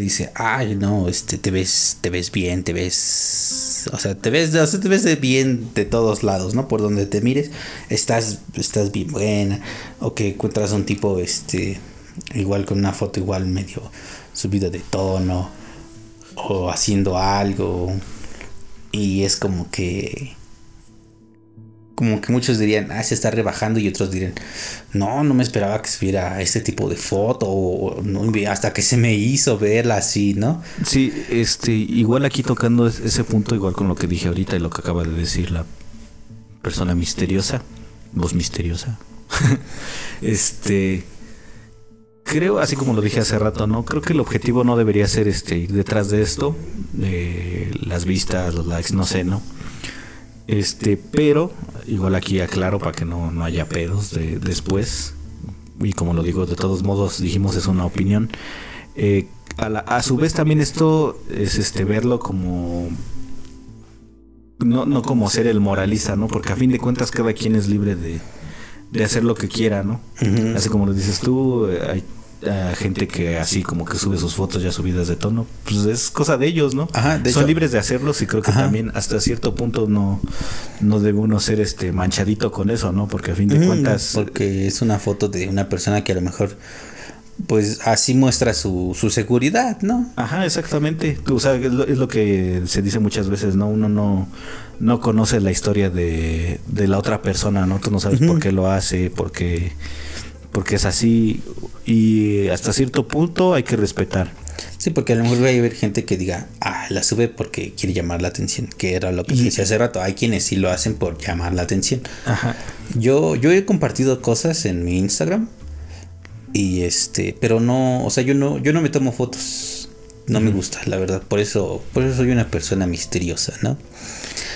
dice, ay no, este te ves, te ves bien, te ves. O sea, te ves, te ves bien de todos lados, ¿no? Por donde te mires, estás, estás bien buena. O que encuentras un tipo, este, igual con una foto igual medio subida de tono. O haciendo algo. Y es como que. Como que muchos dirían, ah, se está rebajando y otros dirían, no, no me esperaba que subiera este tipo de foto o, no, hasta que se me hizo verla así, ¿no? Sí, este, igual aquí tocando ese punto, igual con lo que dije ahorita y lo que acaba de decir la persona misteriosa, voz misteriosa, este, creo, así como lo dije hace rato, ¿no? Creo que el objetivo no debería ser este, ir detrás de esto, eh, las vistas, los likes, no sé, ¿no? Este, pero igual aquí aclaro para que no, no haya pedos de, después. Y como lo digo, de todos modos dijimos es una opinión. Eh, a, a, su vez también esto es este verlo como no, no como ser el moralista, ¿no? Porque a fin de cuentas cada quien es libre de, de hacer lo que quiera, ¿no? Así como lo dices tú, eh, gente que así como que sube sus fotos ya subidas de tono, pues es cosa de ellos, ¿no? Son libres de hacerlos y creo que también hasta cierto punto no, no debe uno ser este manchadito con eso, ¿no? Porque a fin de cuentas... Porque es una foto de una persona que a lo mejor pues así muestra su, su seguridad, ¿no? Ajá, exactamente. Tú, sabes es, lo, que se dice muchas veces, ¿no? Uno no, no conoce la historia de, de la otra persona, ¿no? Tú no sabes por qué lo hace, porque porque es así y hasta cierto punto hay que respetar. Sí, porque a lo mejor va a haber gente que diga, ah, la sube porque quiere llamar la atención, que era lo que decía hace rato. Hay quienes sí lo hacen por llamar la atención. Ajá. Yo, yo he compartido cosas en mi Instagram y este, pero no, o sea, yo no, yo no me tomo fotos. No me gusta, la verdad. Por eso, por eso soy una persona misteriosa, ¿no?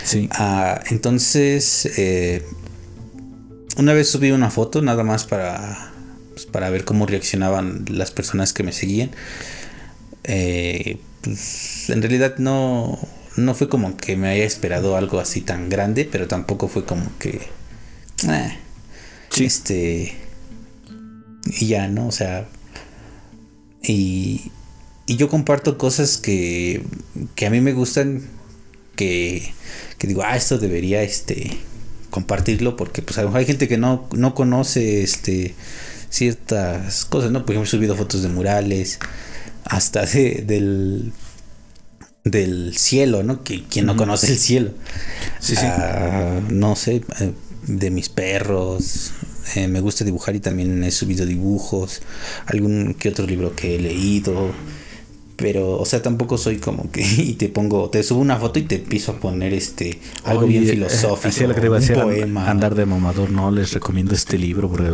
Sí. Ah, entonces, eh, una vez subí una foto nada más para pues, para ver cómo reaccionaban las personas que me seguían. Eh, pues, en realidad no, no fue como que me haya esperado algo así tan grande, pero tampoco fue como que... Eh, este... Y ya, ¿no? O sea... Y, y yo comparto cosas que, que a mí me gustan, que, que digo, ah, esto debería este, compartirlo, porque pues a lo mejor hay gente que no, no conoce este ciertas cosas, ¿no? Por ejemplo, he subido fotos de murales, hasta de, del, del cielo, ¿no? Que quien no conoce el cielo. Sí, sí. Ah, no sé, eh, de mis perros. Eh, me gusta dibujar y también he subido dibujos. Algún que otro libro que he leído. Pero, o sea, tampoco soy como que y te pongo, te subo una foto y te empiezo a poner este algo bien eh, filosófico. lo que te poema. Andar de mamador, no les recomiendo este libro porque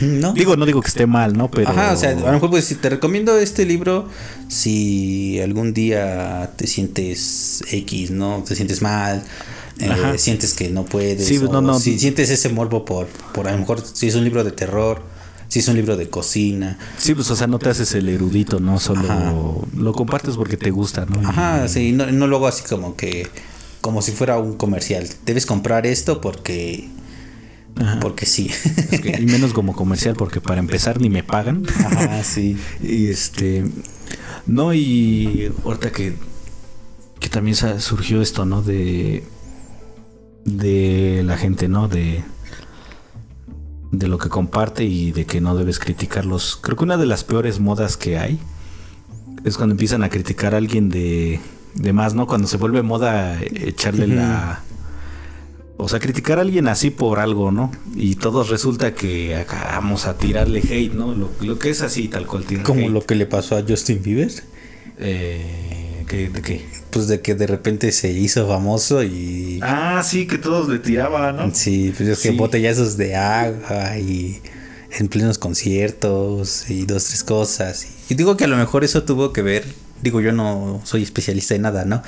no. Digo, no digo que esté mal, ¿no? Pero. Ajá, o sea, a lo mejor pues si te recomiendo este libro si algún día te sientes X, ¿no? Te sientes mal, eh, sientes que no puedes. Sí, no, no. Si sientes ese morbo por, por a lo mejor si es un libro de terror, si es un libro de cocina. Sí, pues o sea, no te haces el erudito, ¿no? Solo lo compartes porque te gusta, ¿no? Ajá, sí, no, no luego así como que. Como si fuera un comercial. Debes comprar esto porque porque sí. y menos como comercial, porque para empezar ni me pagan. Ajá, sí. y este. No, y ahorita que. Que también surgió esto, ¿no? De. De la gente, ¿no? De. De lo que comparte y de que no debes criticarlos. Creo que una de las peores modas que hay es cuando empiezan a criticar a alguien de, de más, ¿no? Cuando se vuelve moda echarle la o sea, criticar a alguien así por algo, ¿no? Y todos resulta que acabamos a tirarle hate, ¿no? Lo, que es así, tal cual. Como lo que le pasó a Justin Bieber. Eh, ¿De qué? Pues de que de repente se hizo famoso y. Ah, sí, que todos le tiraban, ¿no? Sí, pues es que botellazos de agua y en plenos conciertos y dos, tres cosas. Y digo que a lo mejor eso tuvo que ver. Digo, yo no soy especialista en nada, ¿no?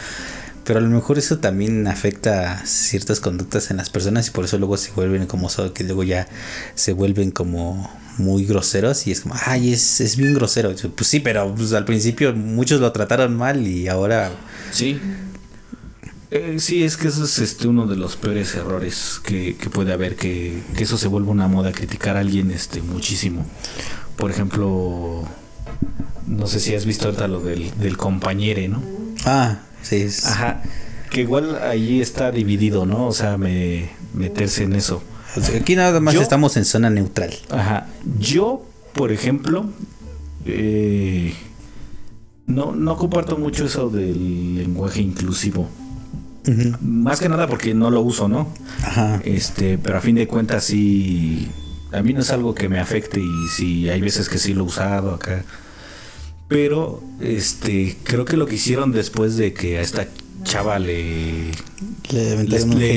Pero a lo mejor eso también afecta ciertas conductas en las personas y por eso luego se vuelven como que luego ya se vuelven como muy groseros y es como, ay, es, es bien grosero. Pues sí, pero pues, al principio muchos lo trataron mal y ahora... Sí. Eh, sí, es que eso es este, uno de los peores errores que, puede haber, que, eso se vuelva una moda, criticar a alguien este, muchísimo. Por ejemplo, no sé si has visto ahorita lo del, del compañero, ¿no? Ah, Sí. Ajá. Que igual ahí está dividido, ¿no? O sea, me, meterse en eso. aquí nada más estamos en zona neutral. Ajá. Yo, por ejemplo, eh, no, no comparto mucho eso del lenguaje inclusivo. Más que nada porque no lo uso, ¿no? Ajá. Este, pero a fin de cuentas sí. A mí no es algo que me afecte y sí, hay veces que sí lo he usado acá. Pero, este, creo que lo que hicieron después de que a esta chava le. Le,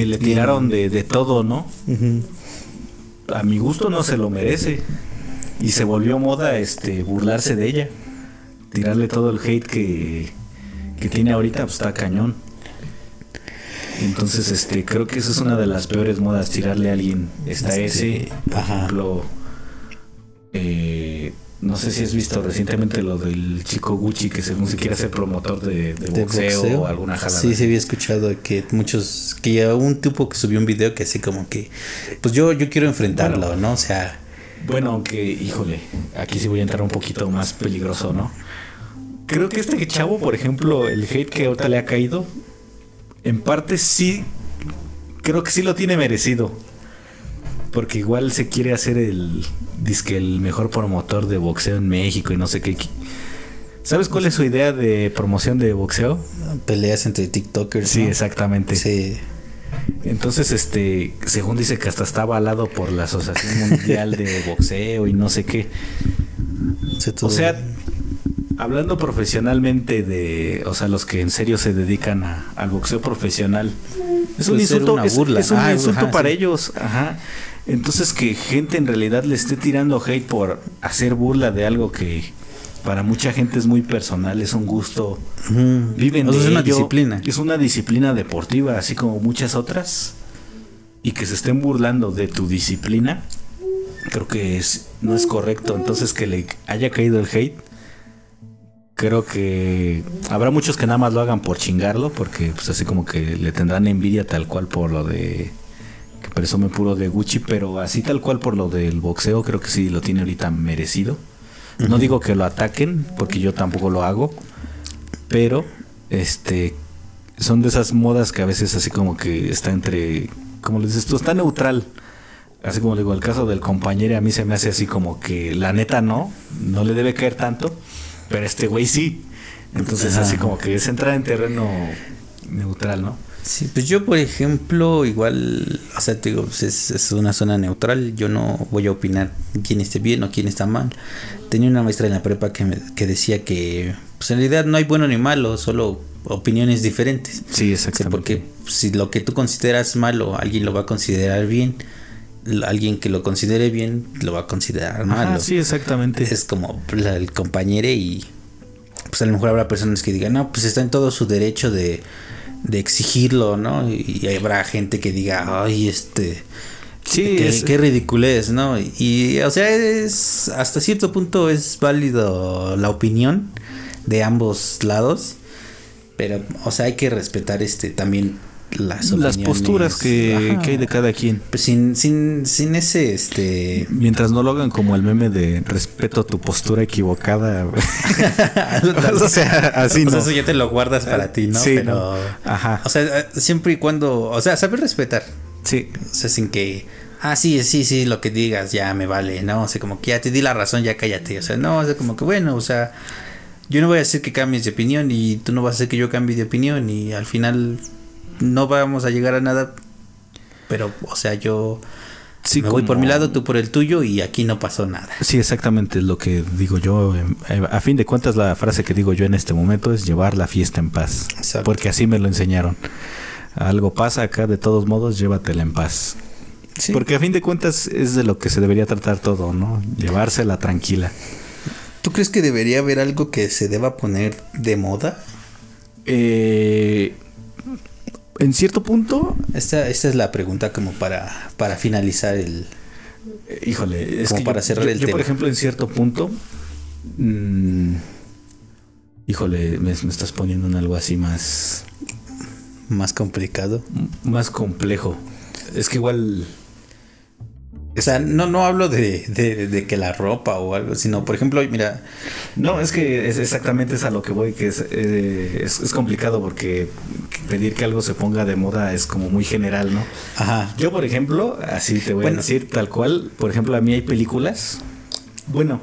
le, tiraron de, de todo, ¿no? A mi gusto no se lo merece. Y se volvió moda este burlarse de ella. Tirarle todo el hate que, que tiene ahorita, pues está cañón. Entonces, este, creo que esa es una de las peores modas, tirarle a alguien. Está ese, por ejemplo, eh, no sé si has visto recientemente lo del chico Gucci que según se quiere hacer promotor de, de de boxeo, o alguna jalada. Sí, sí había escuchado que muchos, que ya un tipo que subió un video que así como que, pues yo, yo quiero enfrentarlo, Bueno. ¿no? O sea, Bueno, aunque, híjole, aquí sí voy a entrar un poquito más peligroso, ¿no? Creo que este chavo, por ejemplo, el hate que ahorita le ha caído, en parte sí, creo que sí lo tiene merecido. Porque igual se quiere hacer el, disque el mejor promotor de boxeo en México y no sé qué. ¿Sabes cuál es su idea de promoción de boxeo? peleas entre TikTokers. Sí, ¿no? exactamente. Sí. Entonces, este, según dice que hasta está avalado por la Asociación Mundial de Boxeo y no sé qué. O sea, hablando profesionalmente de, o sea, los que en serio se dedican a- al boxeo profesional, es un insulto, una es, burla. es un Ah, insulto ajá, para sí. ellos, ajá. Entonces que gente en realidad le esté tirando hate por hacer burla de algo que para mucha gente es muy personal, es un gusto. Viven O sea, de es una ello, disciplina. Es una disciplina deportiva, así como muchas otras. Y que se estén burlando de tu disciplina, creo que es, no es correcto. Entonces que le haya caído el hate, creo que habrá muchos que nada más lo hagan por chingarlo, porque pues así como que le tendrán envidia tal cual por lo de presume puro de Gucci, pero así tal cual por lo del boxeo, creo que sí lo tiene ahorita merecido. No digo que lo ataquen, porque yo tampoco lo hago, pero este son de esas modas que a veces así como que está entre, como le dices tú, está neutral. Así como le digo, el caso del compañero a mí se me hace así como que la neta no, no le debe caer tanto, pero este güey sí. Entonces así como que es entrar en terreno neutral, ¿no? Sí, pues yo, por ejemplo, igual, o sea, te digo, pues es, es una zona neutral. Yo no voy a opinar quién esté bien o quién está mal. Tenía una maestra en la prepa que, me, que decía que, pues en realidad no hay bueno ni malo, solo opiniones diferentes. Sí, sea, porque si lo que tú consideras malo, alguien lo va a considerar bien. Alguien que lo considere bien, lo va a considerar malo. Sí, exactamente. Es como la- el compañero y pues a lo mejor habrá personas que digan, no, pues está en todo su derecho de, de exigirlo, ¿no? Y, y habrá gente que diga, ay, este, Sí, qué, es- qué ridiculez, ¿no? Y, o sea, es hasta cierto punto es válido la opinión de ambos lados, pero, o sea, hay que respetar este también las posturas que, hay de cada quien. Pues sin, sin, sin ese, este... Mientras no lo hagan como el meme de respeto tu postura equivocada. o sea, así O no. sea, eso ya te lo guardas para ti, ¿no? Sí, Pero, no. Ajá. o sea, siempre y cuando, o sea, saber respetar, Sí. o sea, sin que, ah, sí, sí, sí, lo que digas ya me vale, ¿no? O sea, como que ya te di la razón, ya cállate, o sea, no, o sea, como que bueno, o sea, yo no voy a hacer que cambies de opinión y tú no vas a hacer que yo cambie de opinión y al final no vamos a llegar a nada, pero, o sea, yo Sí, me voy por mi lado, tú por el tuyo y aquí no pasó nada. Sí, exactamente es lo que digo yo. em, eh, A fin de cuentas, la frase que digo yo en este momento es llevar la fiesta en paz. Exacto. Porque así me lo enseñaron. Algo pasa acá, de todos modos, llévatela en paz. Sí. Porque a fin de cuentas es de lo que se debería tratar todo, ¿no? Llevársela tranquila. ¿Tú crees que debería haber algo que se deba poner de moda? Eh, en cierto punto, Esta, esta es la pregunta como para, para finalizar el... híjole, es Como que para yo- cerrar yo, el yo, por ejemplo, en cierto punto, mm, híjole, me, me estás poniendo en algo así más, más complicado. más complejo. Es que igual, O sea, no, no hablo de, de, de que la ropa o algo, sino, por ejemplo, mira, no, es que es exactamente es a lo que voy, que es, eh, es, es complicado porque pedir que algo se ponga de moda es como muy general, ¿no? ajá, Yo, por ejemplo, así te voy Bueno. a decir tal cual. Por ejemplo, a mí hay películas. Bueno,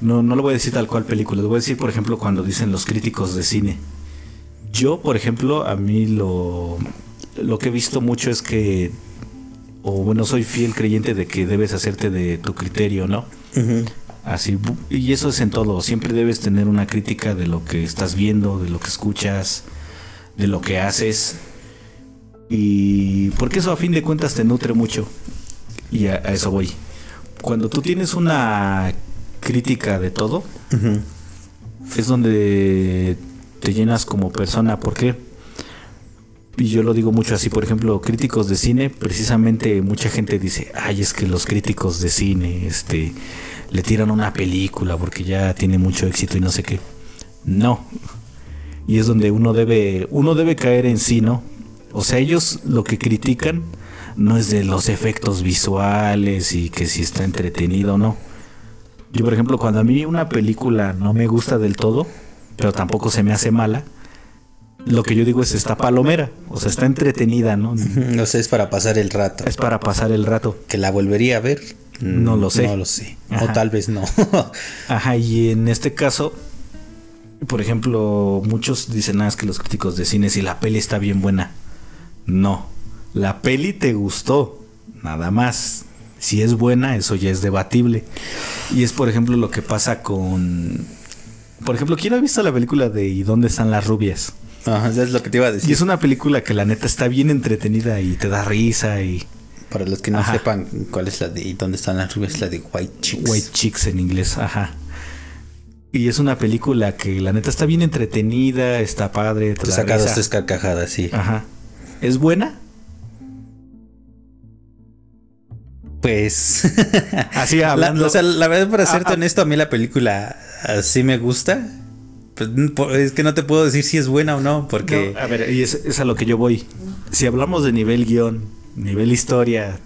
no, no lo voy a decir tal cual películas. Lo voy a decir, por ejemplo, cuando dicen los críticos de cine. Yo, por ejemplo, a mí lo, lo que he visto mucho es que, o bueno, soy fiel creyente de que debes hacerte de tu criterio, ¿no? Así, y eso es en todo. Siempre debes tener una crítica de lo que estás viendo, de lo que escuchas, de lo que haces. Y porque eso a fin de cuentas te nutre mucho. Y a, eso voy. Cuando tú tienes una crítica de todo, es donde te llenas como persona. ¿Por qué? Y yo lo digo mucho así, por ejemplo, críticos de cine, precisamente mucha gente dice, ay, es que los críticos de cine, este, le tiran una película porque ya tiene mucho éxito y no sé qué. No. Y es donde uno debe, uno debe caer en sí, ¿no? O sea, ellos lo que critican no es de los efectos visuales y que si está entretenido o no. Yo, por ejemplo, cuando a mí una película no me gusta del todo, pero tampoco se me hace mala, lo que yo digo es está palomera, o sea, está entretenida, ¿no? No sé, es para pasar el rato. Es para pasar el rato. Que la volvería a ver. No lo sé. No lo sé. O tal vez no. Ajá, y en este caso, por ejemplo, muchos dicen, nada, ah, es que los críticos de cine, si la peli está bien buena. No, la peli te gustó, nada más. Si es buena, eso ya es debatible. Y es, por ejemplo, lo que pasa con... Por ejemplo, ¿quién ha visto la película de ¿Y dónde están las rubias? Ajá, es lo que te iba a decir. Y es una película que la neta está bien entretenida y te da risa y... Para los que no sepan cuál es la de... ¿Y dónde están las rubias? La de White Chicks. White Chicks en inglés, ajá. Y es una película que la neta está bien entretenida, está padre. Te, saca dos, tres carcajadas, sí. Ajá. ¿Es buena? Pues. Así hablando. La, o sea, la verdad, para serte honesto, a mí la película así me gusta. Pues, es que no te puedo decir si es buena o no, porque. a ver, y es, a lo que yo voy. Si hablamos de nivel guion, nivel historia,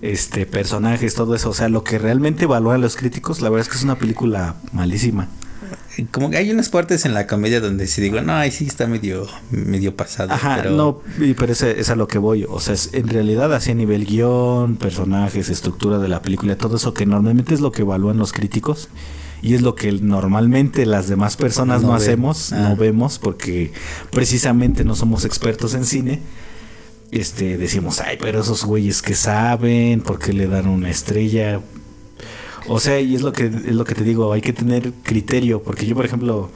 este, personajes, todo eso, o sea, lo que realmente evalúan los críticos, la verdad es que es una película malísima. Como que hay unas partes en la comedia donde si digo, no, ahí sí está medio, medio pasado. Ajá, pero... no, pero es, es a lo que voy. O sea, es, en realidad, así a nivel guion, personajes, estructura de la película, todo eso que normalmente es lo que evalúan los críticos y es lo que normalmente las demás personas no, hacemos, no ah. vemos, porque precisamente no somos expertos en cine. Este, decimos, ay, pero esos güeyes que saben, ¿por qué le dan una estrella? O sea, y es lo que es lo que te digo, hay que tener criterio, porque yo, por ejemplo,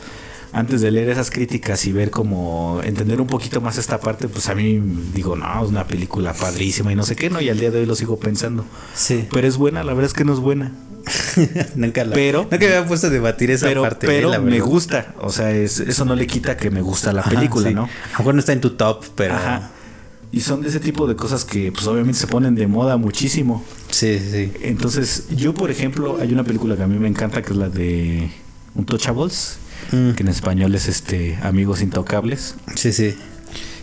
antes de leer esas críticas y ver como entender un poquito más esta parte, pues a mí digo, no, es una película padrísima y no sé qué, no, y al día de hoy lo sigo pensando. Sí. Pero es buena, la verdad es que no es buena. nunca la, pero nunca me había puesto a debatir esa parte. ¿eh? Pero me gusta, o sea, eso no le quita que me gusta la película, ¿no? A lo mejor no está en tu top, pero. Ajá. Y son de ese tipo de cosas que, pues, obviamente se ponen de moda muchísimo. Sí, sí. Entonces, yo, por ejemplo, hay una película que a mí me encanta que es la de Untouchables, mm. que en español es este Amigos Intocables. Sí, sí.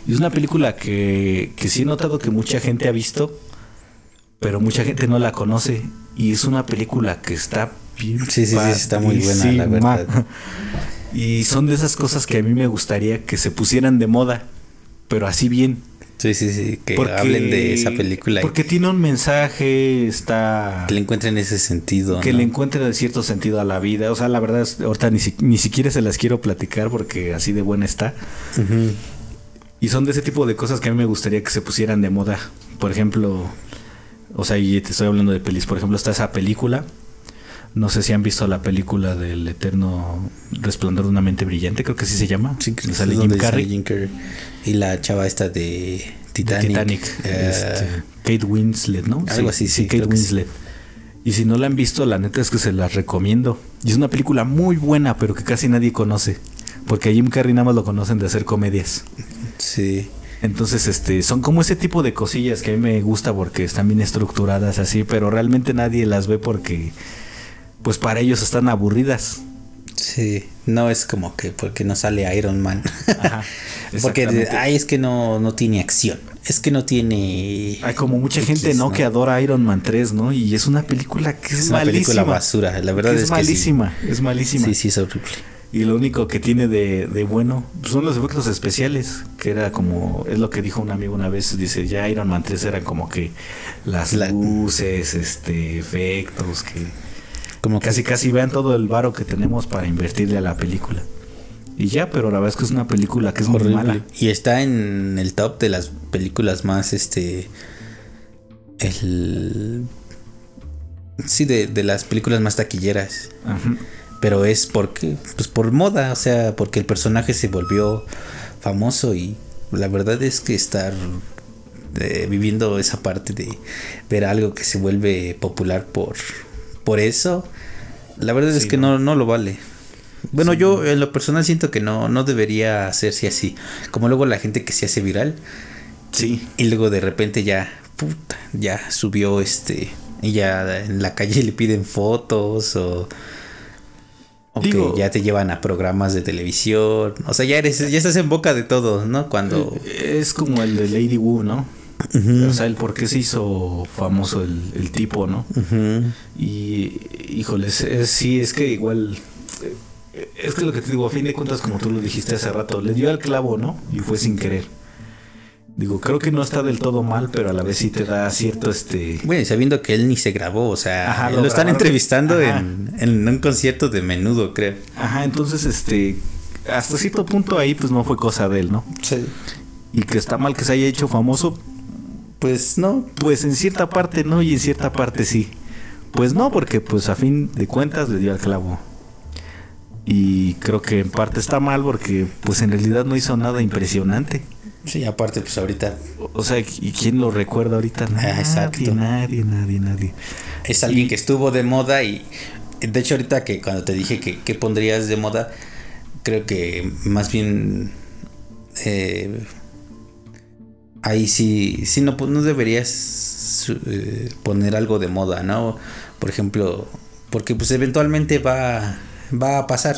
Y es una película que, que sí he notado que mucha gente ha visto, pero mucha gente no la conoce. Y es una película que está bien. Sí, sí, sí, está muy buena, la verdad. Y son de esas cosas que a mí me gustaría que se pusieran de moda, pero así bien. Sí, sí, sí, que hablen de esa película. Porque tiene un mensaje, está... Que le encuentren ese sentido. Que le encuentren cierto sentido a la vida. O sea, la verdad, ahorita ni, ni siquiera se las quiero platicar porque así de buena está. Y son de ese tipo de cosas que a mí me gustaría que se pusieran de moda. Por ejemplo, o sea, y te estoy hablando de pelis. Por ejemplo, está esa película. No sé si han visto la película del eterno resplandor de una mente brillante, creo que así se llama. Sí, que sale Jim Carrey. Y la chava esta de Titanic. Titanic. Eh, este, Kate Winslet, ¿no? Algo así, sí. Kate Winslet. Y si no la han visto, la neta es que se la recomiendo. Y es una película muy buena, pero que casi nadie conoce. Porque a Jim Carrey nada más lo conocen de hacer comedias. Sí. Entonces, este, son como ese tipo de cosillas que a mí me gusta porque están bien estructuradas así, pero realmente nadie las ve porque, pues para ellos están aburridas. Sí, no es como que porque no sale Iron Man. Ajá, porque, ay, es que no, no tiene acción. Es que no tiene. Hay como mucha gente, ¿no? Que adora Iron Man 3, ¿no? Y es una película que es, es una película basura. La verdad es, es malísima. Es malísima. Sí, sí, es horrible. Y lo único que tiene de, de bueno pues son los efectos especiales, que era como, es lo que dijo un amigo una vez, dice, ya Iron Man 3 eran como que las luces, este, efectos, que como casi casi vean todo el varo que tenemos para invertirle a la película. Y ya, pero la verdad es que es una película que es muy mala. Y está en el top de las películas más, este... El... Sí, de, de las películas más taquilleras. Ajá. Pero es porque, pues por moda, o sea, porque el personaje se volvió famoso y la verdad es que estar eh, viviendo esa parte de ver algo que se vuelve popular por, por eso, la verdad es que no. no, lo vale. Bueno, yo en lo personal siento que no, no debería hacerse así. Como luego la gente que se hace viral. Sí. Y luego de repente ya, puta, ya subió este. Y ya en la calle le piden fotos o. O que ya te llevan a programas de televisión. O sea, ya eres, ya estás en boca de todos, ¿no? Cuando. Es como el de Lady Wu, ¿no? O sea, el por qué se hizo famoso el, el tipo, ¿no? Y, híjoles, sí, es que igual. Es que lo que te digo, a fin de cuentas, como tú lo dijiste hace rato, le dio al clavo, ¿no? Y fue sin querer. Digo, creo que no está del todo mal, pero a la vez sí te da cierto este. Bueno, sabiendo que él ni se grabó, o sea, lo, están entrevistando en, en, un concierto de menudo, creo. Ajá, entonces este. Hasta cierto punto ahí, pues no fue cosa de él, ¿no? Sí. Y que está mal que se haya hecho famoso, pues no. Pues en cierta parte no y en cierta parte sí. Pues no, porque pues a fin de cuentas le dio al clavo. Y creo que en parte está mal porque pues en realidad no hizo nada impresionante. Sí, aparte, pues ahorita. O sea, ¿y quién lo recuerda ahorita? Nadie, ah, exacto. nadie, nadie, nadie. Es alguien que estuvo de moda y. De hecho, ahorita que cuando te dije que, que pondrías de moda, creo que más bien. Eh, ahí sí, sí no, no deberías eh, poner algo de moda, ¿no? Por ejemplo, porque pues eventualmente va, va a pasar.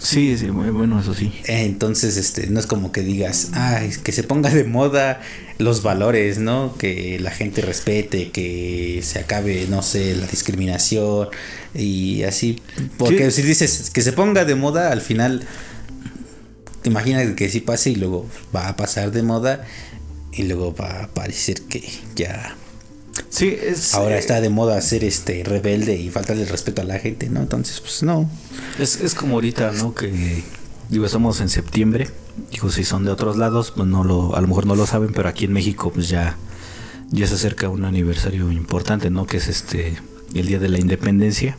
Sí, sí, muy bueno, eso sí. Entonces, este, no es como que digas, ay, que se ponga de moda los valores, ¿no? Que la gente respete, que se acabe, no sé, la discriminación y así. Porque si dices que se ponga de moda, al final, imagina que sí pase y luego va a pasar de moda y luego va a parecer que ya Sí, es, ahora está de moda ser este rebelde y faltarle respeto a la gente, ¿no? Entonces, pues no. Es, es como ahorita, ¿no? Que digo, estamos en septiembre. Digo, si son de otros lados, pues no lo, a lo mejor no lo saben, pero aquí en México, pues ya, ya se acerca un aniversario importante, ¿no? Que es este el día de la independencia.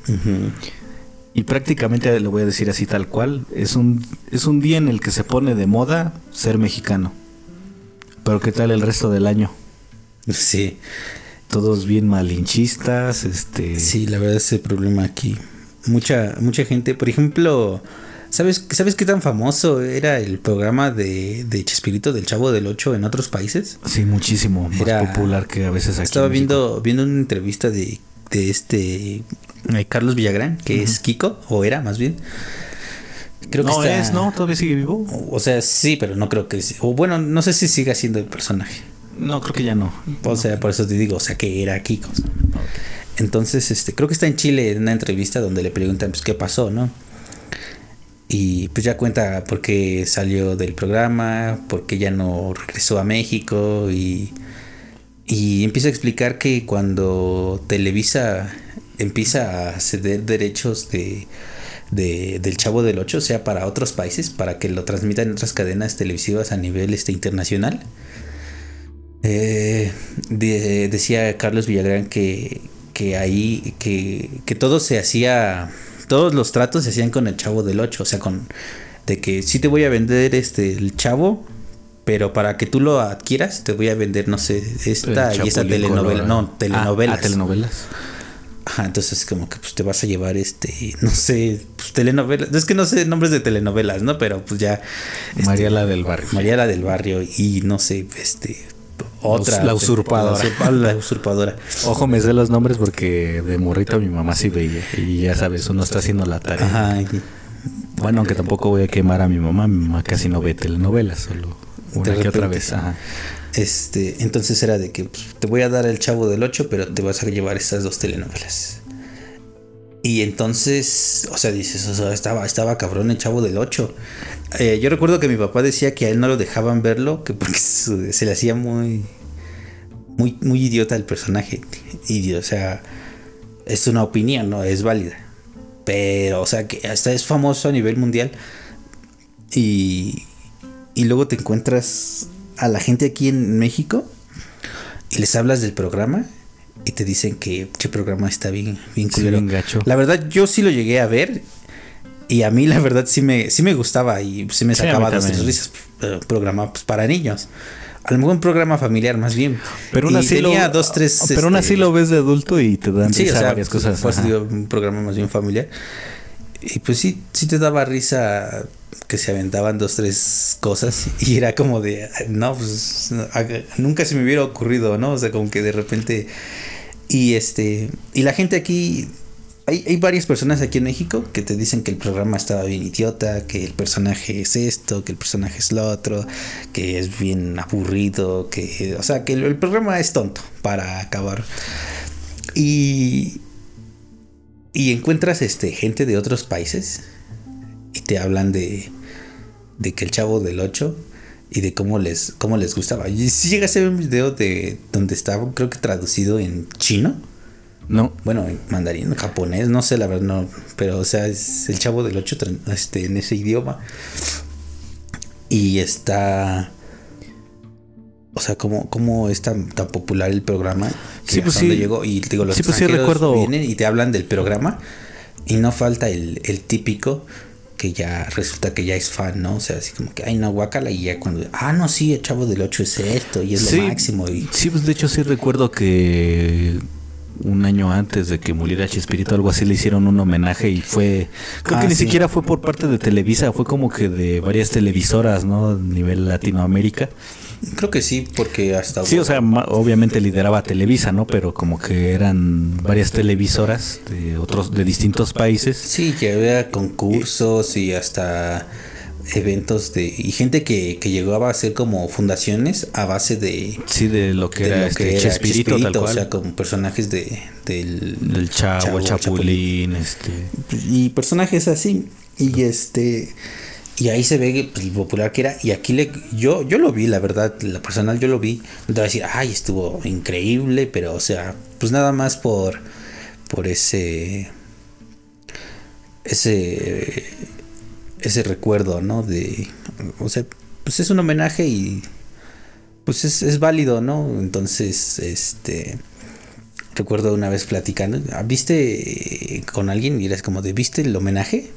Y prácticamente lo voy a decir así tal cual, es un, es un día en el que se pone de moda ser mexicano. Pero ¿qué tal el resto del año? Sí. Todos bien malinchistas, este... Sí, la verdad es el problema aquí. Mucha, mucha gente, por ejemplo, ¿sabes, ¿sabes qué tan famoso era el programa de, de Chespirito del Chavo del Ocho en otros países? Sí, muchísimo. Era, más popular que a veces aquí. Estaba viendo, viendo una entrevista de, de este eh, Carlos Villagrán, que es Kiko, o era más bien. Creo no que es, ¿no? Todavía sigue vivo. O sea, sí, pero no creo que. O bueno, no sé si siga siendo el personaje. No, creo que ya no. O sea, por eso te digo, o sea, que era Kiko. Entonces, este, creo que está en Chile en una entrevista donde le preguntan, pues, qué pasó, ¿no? Y pues ya cuenta por qué salió del programa, por qué ya no regresó a México y, y empieza a explicar que cuando Televisa empieza a ceder derechos de de, del Chavo del 8 sea para otros países, para que lo transmitan en otras cadenas televisivas a nivel este, internacional. Eh, decía Carlos Villagrán que, que ahí, que, que todo se hacía, todos los tratos se hacían con el Chavo del 8, o sea, con de que sí te voy a vender este el Chavo, pero para que tú lo adquieras te voy a vender, no sé, esta y esta telenovela, no, telenovelas. Ah, telenovelas. Ajá, entonces como que pues te vas a llevar este, no sé, pues telenovelas, es que no sé nombres de telenovelas, ¿no? Pero pues ya... Este, María la del barrio. María la del barrio y no sé, este... Otra. La usurpadora. La usurpadora. Ojo, me sé los nombres porque de morrito mi mamá sí veía. Y ya sabes, uno está haciendo la tarea. Ajá. Bueno, aunque tampoco voy a quemar a mi mamá. Mi mamá casi no ve telenovelas, solo una que otra vez. Ajá. Este, entonces era de que pues, te voy a dar el chavo del 8, pero te vas a llevar estas dos telenovelas. Y entonces, o sea, dices, estaba, estaba cabrón el chavo del 8. Eh, yo recuerdo que mi papá decía que a él no lo dejaban verlo, que porque se, le hacía muy, muy, muy idiota el personaje. Y, o sea, es una opinión, ¿no? Es válida. Pero, o sea, que hasta es famoso a nivel mundial Y, y luego te encuentras a la gente aquí en México y les hablas del programa y te dicen que el programa está bien, bien culero. gacho. La verdad, yo sí lo llegué a ver y a mí la verdad sí me, sí me gustaba y sí me sacaba dos tres risas. Programa pues, para niños. A lo mejor un programa familiar más bien. Pero aún así, lo, dos, tres, pero aún así este, lo ves de adulto y te dan risa varias cosas. Pues digo, un programa más bien familiar. Y pues sí, sí te daba risa que se aventaban dos, tres cosas y era como de, no, pues nunca se me hubiera ocurrido, ¿no? O sea, como que de repente... Y este, y la gente aquí, hay, hay varias personas aquí en México que te dicen que el programa estaba bien idiota, que el personaje es esto, que el personaje es lo otro, que es bien aburrido, que, o sea, que el programa es tonto para acabar. Y, y encuentras este, gente de otros países y te hablan de, de que el chavo del 8 y de cómo les, cómo les gustaba. Y si llega a ser un video de donde estaba, creo que traducido en chino. No. Bueno, en mandarín, japonés, no sé la verdad, no. Pero, o sea, es el chavo del 8 este, en ese idioma. Y está. O sea, cómo, cómo es tan, tan popular el programa. sí, pues sí. Llegó, y digo, los sí, pues sí, recuerdo. vienen y te hablan del programa. Y no falta el, el típico que ya resulta que ya es fan, ¿no? O sea, así como que, ay, no, guacala, y ya cuando, ah, no, sí, el chavo del 8 es esto, y es lo máximo. Y... Sí, pues de hecho sí recuerdo que año antes de que muriera Chespirito, algo así, le hicieron un homenaje y fue, creo que ah, ni siquiera fue por parte de Televisa, fue como que de varias televisoras, ¿no? A nivel Latinoamérica. Creo que sí, porque hasta... Sí, o sea, obviamente lideraba Televisa, ¿no? Pero como que eran varias televisoras de otros, de distintos países. Sí, que había concursos y hasta eventos de y gente que, que llegó a hacer como fundaciones a base de sí de lo que era, este, Chespirito, tal cual. o sea como personajes de del, del chavo, Chapulín, este y personajes así y este y ahí se ve pues, el popular que era. Y aquí le, yo, yo lo vi, la verdad, la personal yo lo vi. No te voy a decir, ay, estuvo increíble, pero o sea, pues nada más por, por ese, ese, ese recuerdo, ¿no? De, o sea, pues es un homenaje y pues es, es válido, ¿no? Entonces, este, recuerdo una vez platicando, ¿viste con alguien y eres como de, ¿viste el homenaje?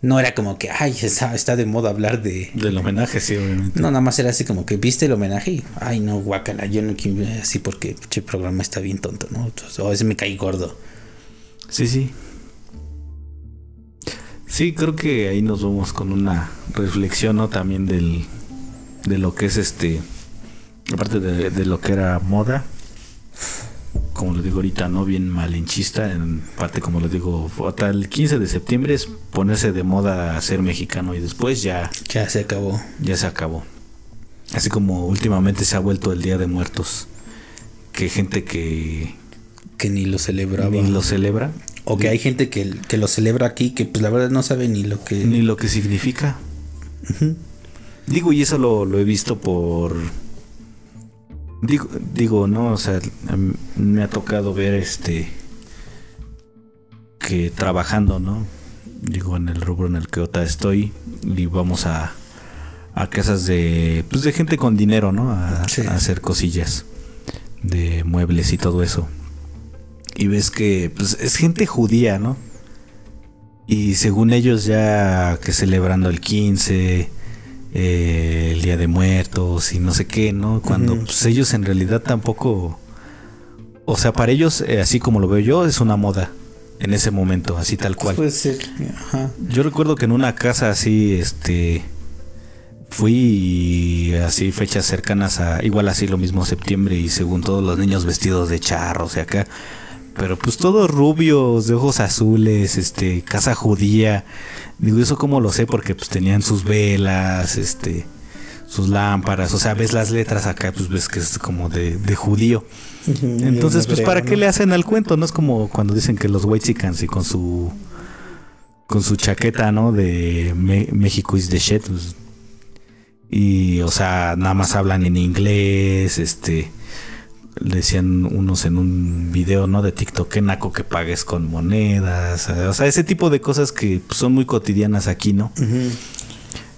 no era como que, ay, está, está de moda hablar de... Del homenaje, sí, obviamente. No, nada más era así como que viste el homenaje y, ay, no, guacala, yo no quiero así porque el programa está bien tonto, ¿no? o ese me caí gordo. Sí, sí. Sí, creo que ahí nos vamos con una reflexión, ¿no? También del, de lo que es este, aparte de, de lo que era moda, como lo digo ahorita, no bien malinchista, en parte como lo digo, hasta el 15 de septiembre es ponerse de moda ser mexicano y después ya... Ya se acabó. Ya se acabó. Así como últimamente se ha vuelto el Día de Muertos, que gente que... Que ni lo celebraba. Ni lo celebra. O que hay gente que, que lo celebra aquí que pues la verdad no sabe ni lo que... Ni lo que significa. Digo, y eso lo, lo he visto por Digo, digo, no, o sea, em, me ha tocado ver este que trabajando, ¿no? Digo, en el rubro en el que ahora estoy y vamos a, a casas de, pues de gente con dinero, ¿no? A, a, hacer cosillas de muebles y todo eso. Y ves que, pues es gente judía, ¿no? Y según ellos ya que celebrando el 15, eh, el Día de Muertos y no sé qué, ¿no? Cuando pues, ellos en realidad tampoco... O sea, para ellos, eh, así como lo veo yo, es una moda en ese momento, así tal cual. Puede ser. Yo recuerdo que en una casa así, este, fui así fechas cercanas a, igual así lo mismo septiembre y según todos los niños vestidos de charros y acá, pero pues todos rubios, de ojos azules, este, casa judía, Digo, eso como lo sé porque pues tenían sus velas, este, sus lámparas, o sea, ves las letras acá, pues ves que es como de, de judío. Entonces, pues para qué le hacen al cuento, no es como cuando dicen que los Whitexicans y con su con su chaqueta, ¿no? De México is the shit. Pues, y, o sea, nada más hablan en inglés, este, decían unos en un video, ¿no? De TikTok, que naco que pagues con monedas, o sea, ese tipo de cosas que pues, son muy cotidianas aquí, ¿no?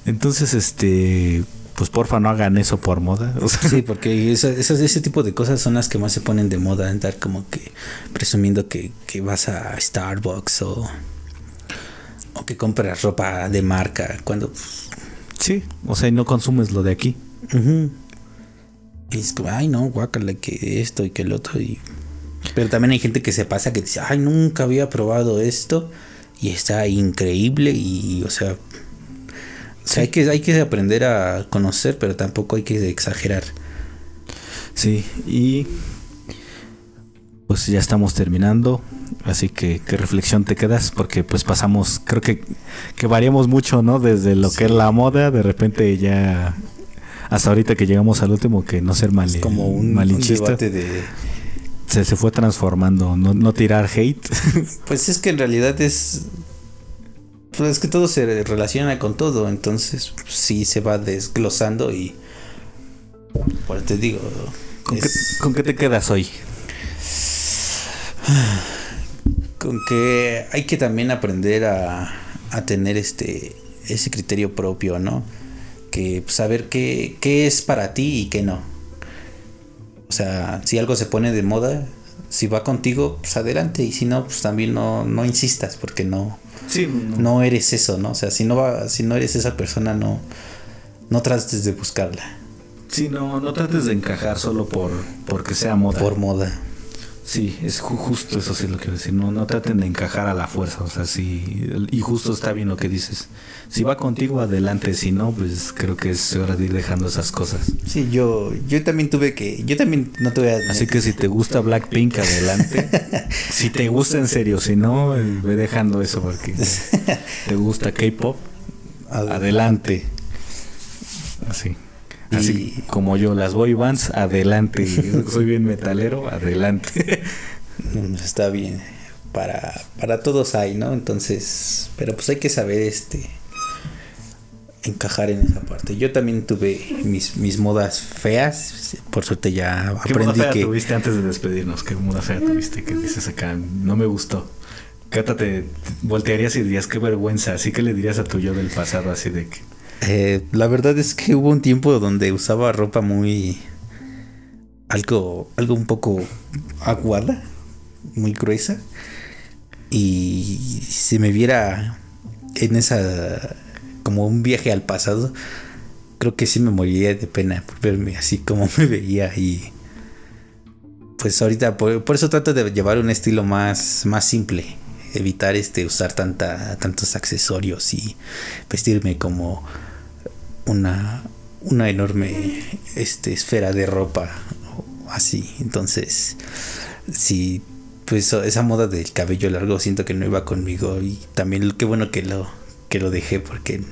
Entonces, este, pues porfa no hagan eso por moda. Sí, porque ese tipo de cosas son las que más se ponen de moda, andar como que presumiendo que, vas a Starbucks o, o que compras ropa de marca cuando... Sí, o sea, y no consumes lo de aquí. Y es como, ay no, guácala, que esto y que el otro. Y... Pero también hay gente que se pasa que dice, ay, nunca había probado esto y está increíble y, o sea, hay, que, hay que aprender a conocer, pero tampoco hay que exagerar. Sí, y pues ya estamos terminando. Así que, ¿qué reflexión te quedas? Porque pues pasamos, creo que, que variamos mucho, ¿no? Desde lo que es la moda, de repente ya, hasta ahorita que llegamos al último, que no ser mal, como un, malinchista. de... Se, se fue transformando, no, no tirar hate. pues es que en realidad es pues es que todo se relaciona con todo, entonces sí se va desglosando y por te digo. ¿Con, qué, te quedas hoy? Con que hay que también aprender a, a tener este ese criterio propio, ¿no? Que saber qué, qué es para ti y qué no. O sea, si algo se pone de moda, si va contigo, pues adelante. Y si no, pues también no, no insistas, porque no, no. eres eso, ¿no? O sea, si no va, si no eres esa persona, no, no trates de buscarla. Sí, no, no trates de encajar solo por porque sea moda. Por moda. Sí, es justo eso sí lo que decir. No, no traten de encajar a la fuerza. O sea, sí. Y justo está bien lo que dices. Si va contigo, adelante. Si no, pues creo que es hora de ir dejando esas cosas. Sí, yo, yo también tuve que. Yo también no tuve. Así que si te gusta Blackpink, adelante. si te gusta en serio. Si no, eh, ve dejando eso porque te gusta K-pop, adelante. Así. Así como yo, las boy bands, adelante. Soy bien metalero, adelante. Está bien. Para, para todos hay, ¿no? Entonces, pero pues hay que saber este encajar en esa parte. Yo también tuve mis, mis modas feas. Por suerte ya aprendí ¿Qué moda fea que. tuviste antes de despedirnos? ¿Qué moda fea tuviste? Que dices acá, no me gustó. Cata, te voltearías y dirías qué vergüenza. Así que le dirías a tu yo del pasado, así de que. Eh, la verdad es que hubo un tiempo donde usaba ropa muy. algo. algo un poco aguada, muy gruesa. Y si me viera en esa. como un viaje al pasado, creo que sí me moriría de pena por verme así como me veía y. Pues ahorita, por, eso trato de llevar un estilo más, más simple evitar este usar tanta tantos accesorios y vestirme como una, una enorme este, esfera de ropa así. Entonces, sí, pues esa moda del cabello largo siento que no iba conmigo y también qué bueno que lo, que lo dejé porque...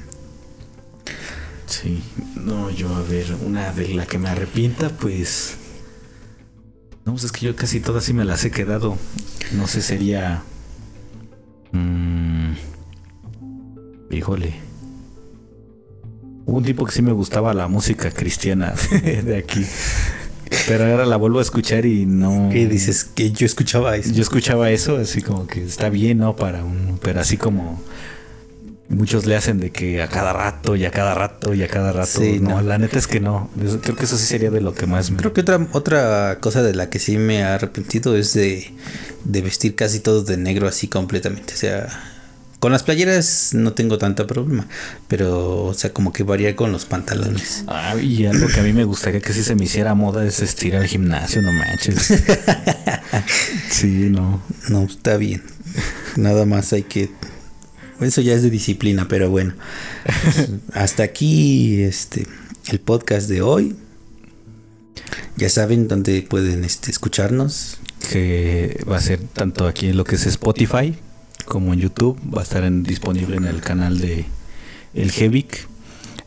Sí, no, yo a ver, una de la que me arrepienta, pues... No, pues es que yo casi todas sí me las he quedado. No sé, sería... Mmm, híjole. Hubo un tipo que sí me gustaba la música cristiana de aquí. Pero ahora la vuelvo a escuchar y no. ¿Qué dices? Que yo escuchaba eso. Yo escuchaba eso, así como que está bien, ¿no? Para un. Pero así como. Muchos le hacen de que a cada rato y a cada rato y a cada rato. Sí, no, la neta es que no. Creo que eso sí sería de lo que más me. Creo que otra, otra cosa de la que sí me ha arrepentido es de, de vestir casi todo de negro así completamente. O sea con las playeras no tengo tanto problema, pero, o sea, como que varía con los pantalones. Ah, y algo que a mí me gustaría que si se me hiciera moda es estirar al gimnasio, no manches. sí, no. No, está bien. Nada más hay que. Eso ya es de disciplina, pero bueno. Hasta aquí, este, el podcast de hoy. Ya saben dónde pueden este, escucharnos. Que va a ser tanto aquí en lo que es Spotify como en YouTube, va a estar disponible en el canal de El Jevic.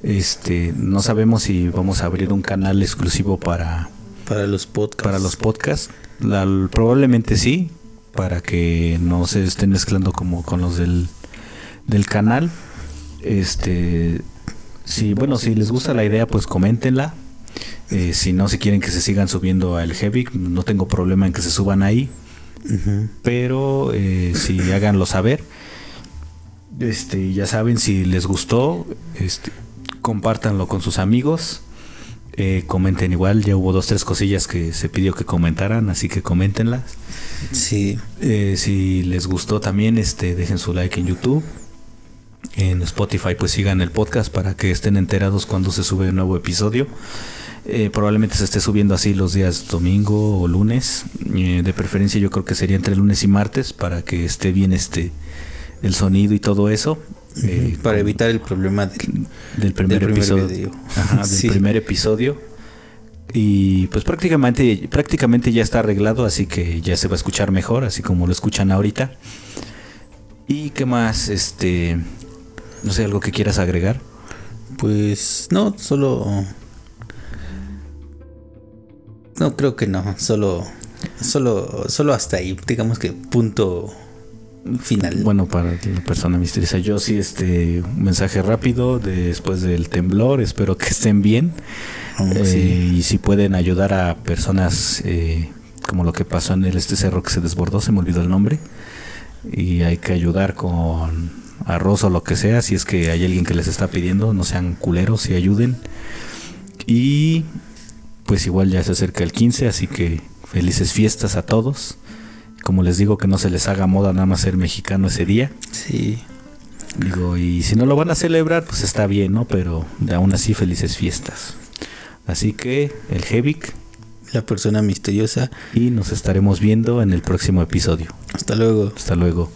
Este, no sabemos si vamos a abrir un canal exclusivo para para los podcasts. Para los podcasts, probablemente sí, para que no se estén mezclando como con los del del canal. Este, si bueno, si les gusta la idea, pues coméntenla. Eh, si no, si quieren que se sigan subiendo al Jevic, no tengo problema en que se suban ahí. Pero eh, si háganlo saber. Este, ya saben, si les gustó, este, compártanlo con sus amigos. Eh, comenten igual, ya hubo dos, tres cosillas que se pidió que comentaran, así que coméntenlas. Sí. Eh, si les gustó también, este, dejen su like en YouTube. En Spotify, pues sigan el podcast para que estén enterados cuando se sube un nuevo episodio. Eh, probablemente se esté subiendo así los días domingo o lunes. Eh, de preferencia, yo creo que sería entre lunes y martes para que esté bien este el sonido y todo eso. Eh, para evitar el problema del, del primer, episodio. Ajá, del primer episodio. Y pues prácticamente, prácticamente ya está arreglado, así que ya se va a escuchar mejor, así como lo escuchan ahorita. ¿Y qué más? Este. No sé, algo que quieras agregar. Pues no, solo. No, creo que no. Solo. Solo. Solo hasta ahí. Digamos que punto final. Bueno, para la persona misteriosa, yo sí, este, un mensaje rápido después del temblor, espero que estén bien. Oh, eh, y si pueden ayudar a personas eh, como lo que pasó en el este cerro que se desbordó, se me olvidó el nombre. Y hay que ayudar con arroz o lo que sea, si es que hay alguien que les está pidiendo, no sean culeros y ayuden. Y pues igual ya se acerca el 15, así que felices fiestas a todos. Como les digo, que no se les haga moda nada más ser mexicano ese día. Sí. Digo, y si no lo van a celebrar, pues está bien, ¿no? Pero aún así, felices fiestas. Así que, el Hevic. La persona misteriosa. Y nos estaremos viendo en el próximo episodio. Hasta luego. Hasta luego.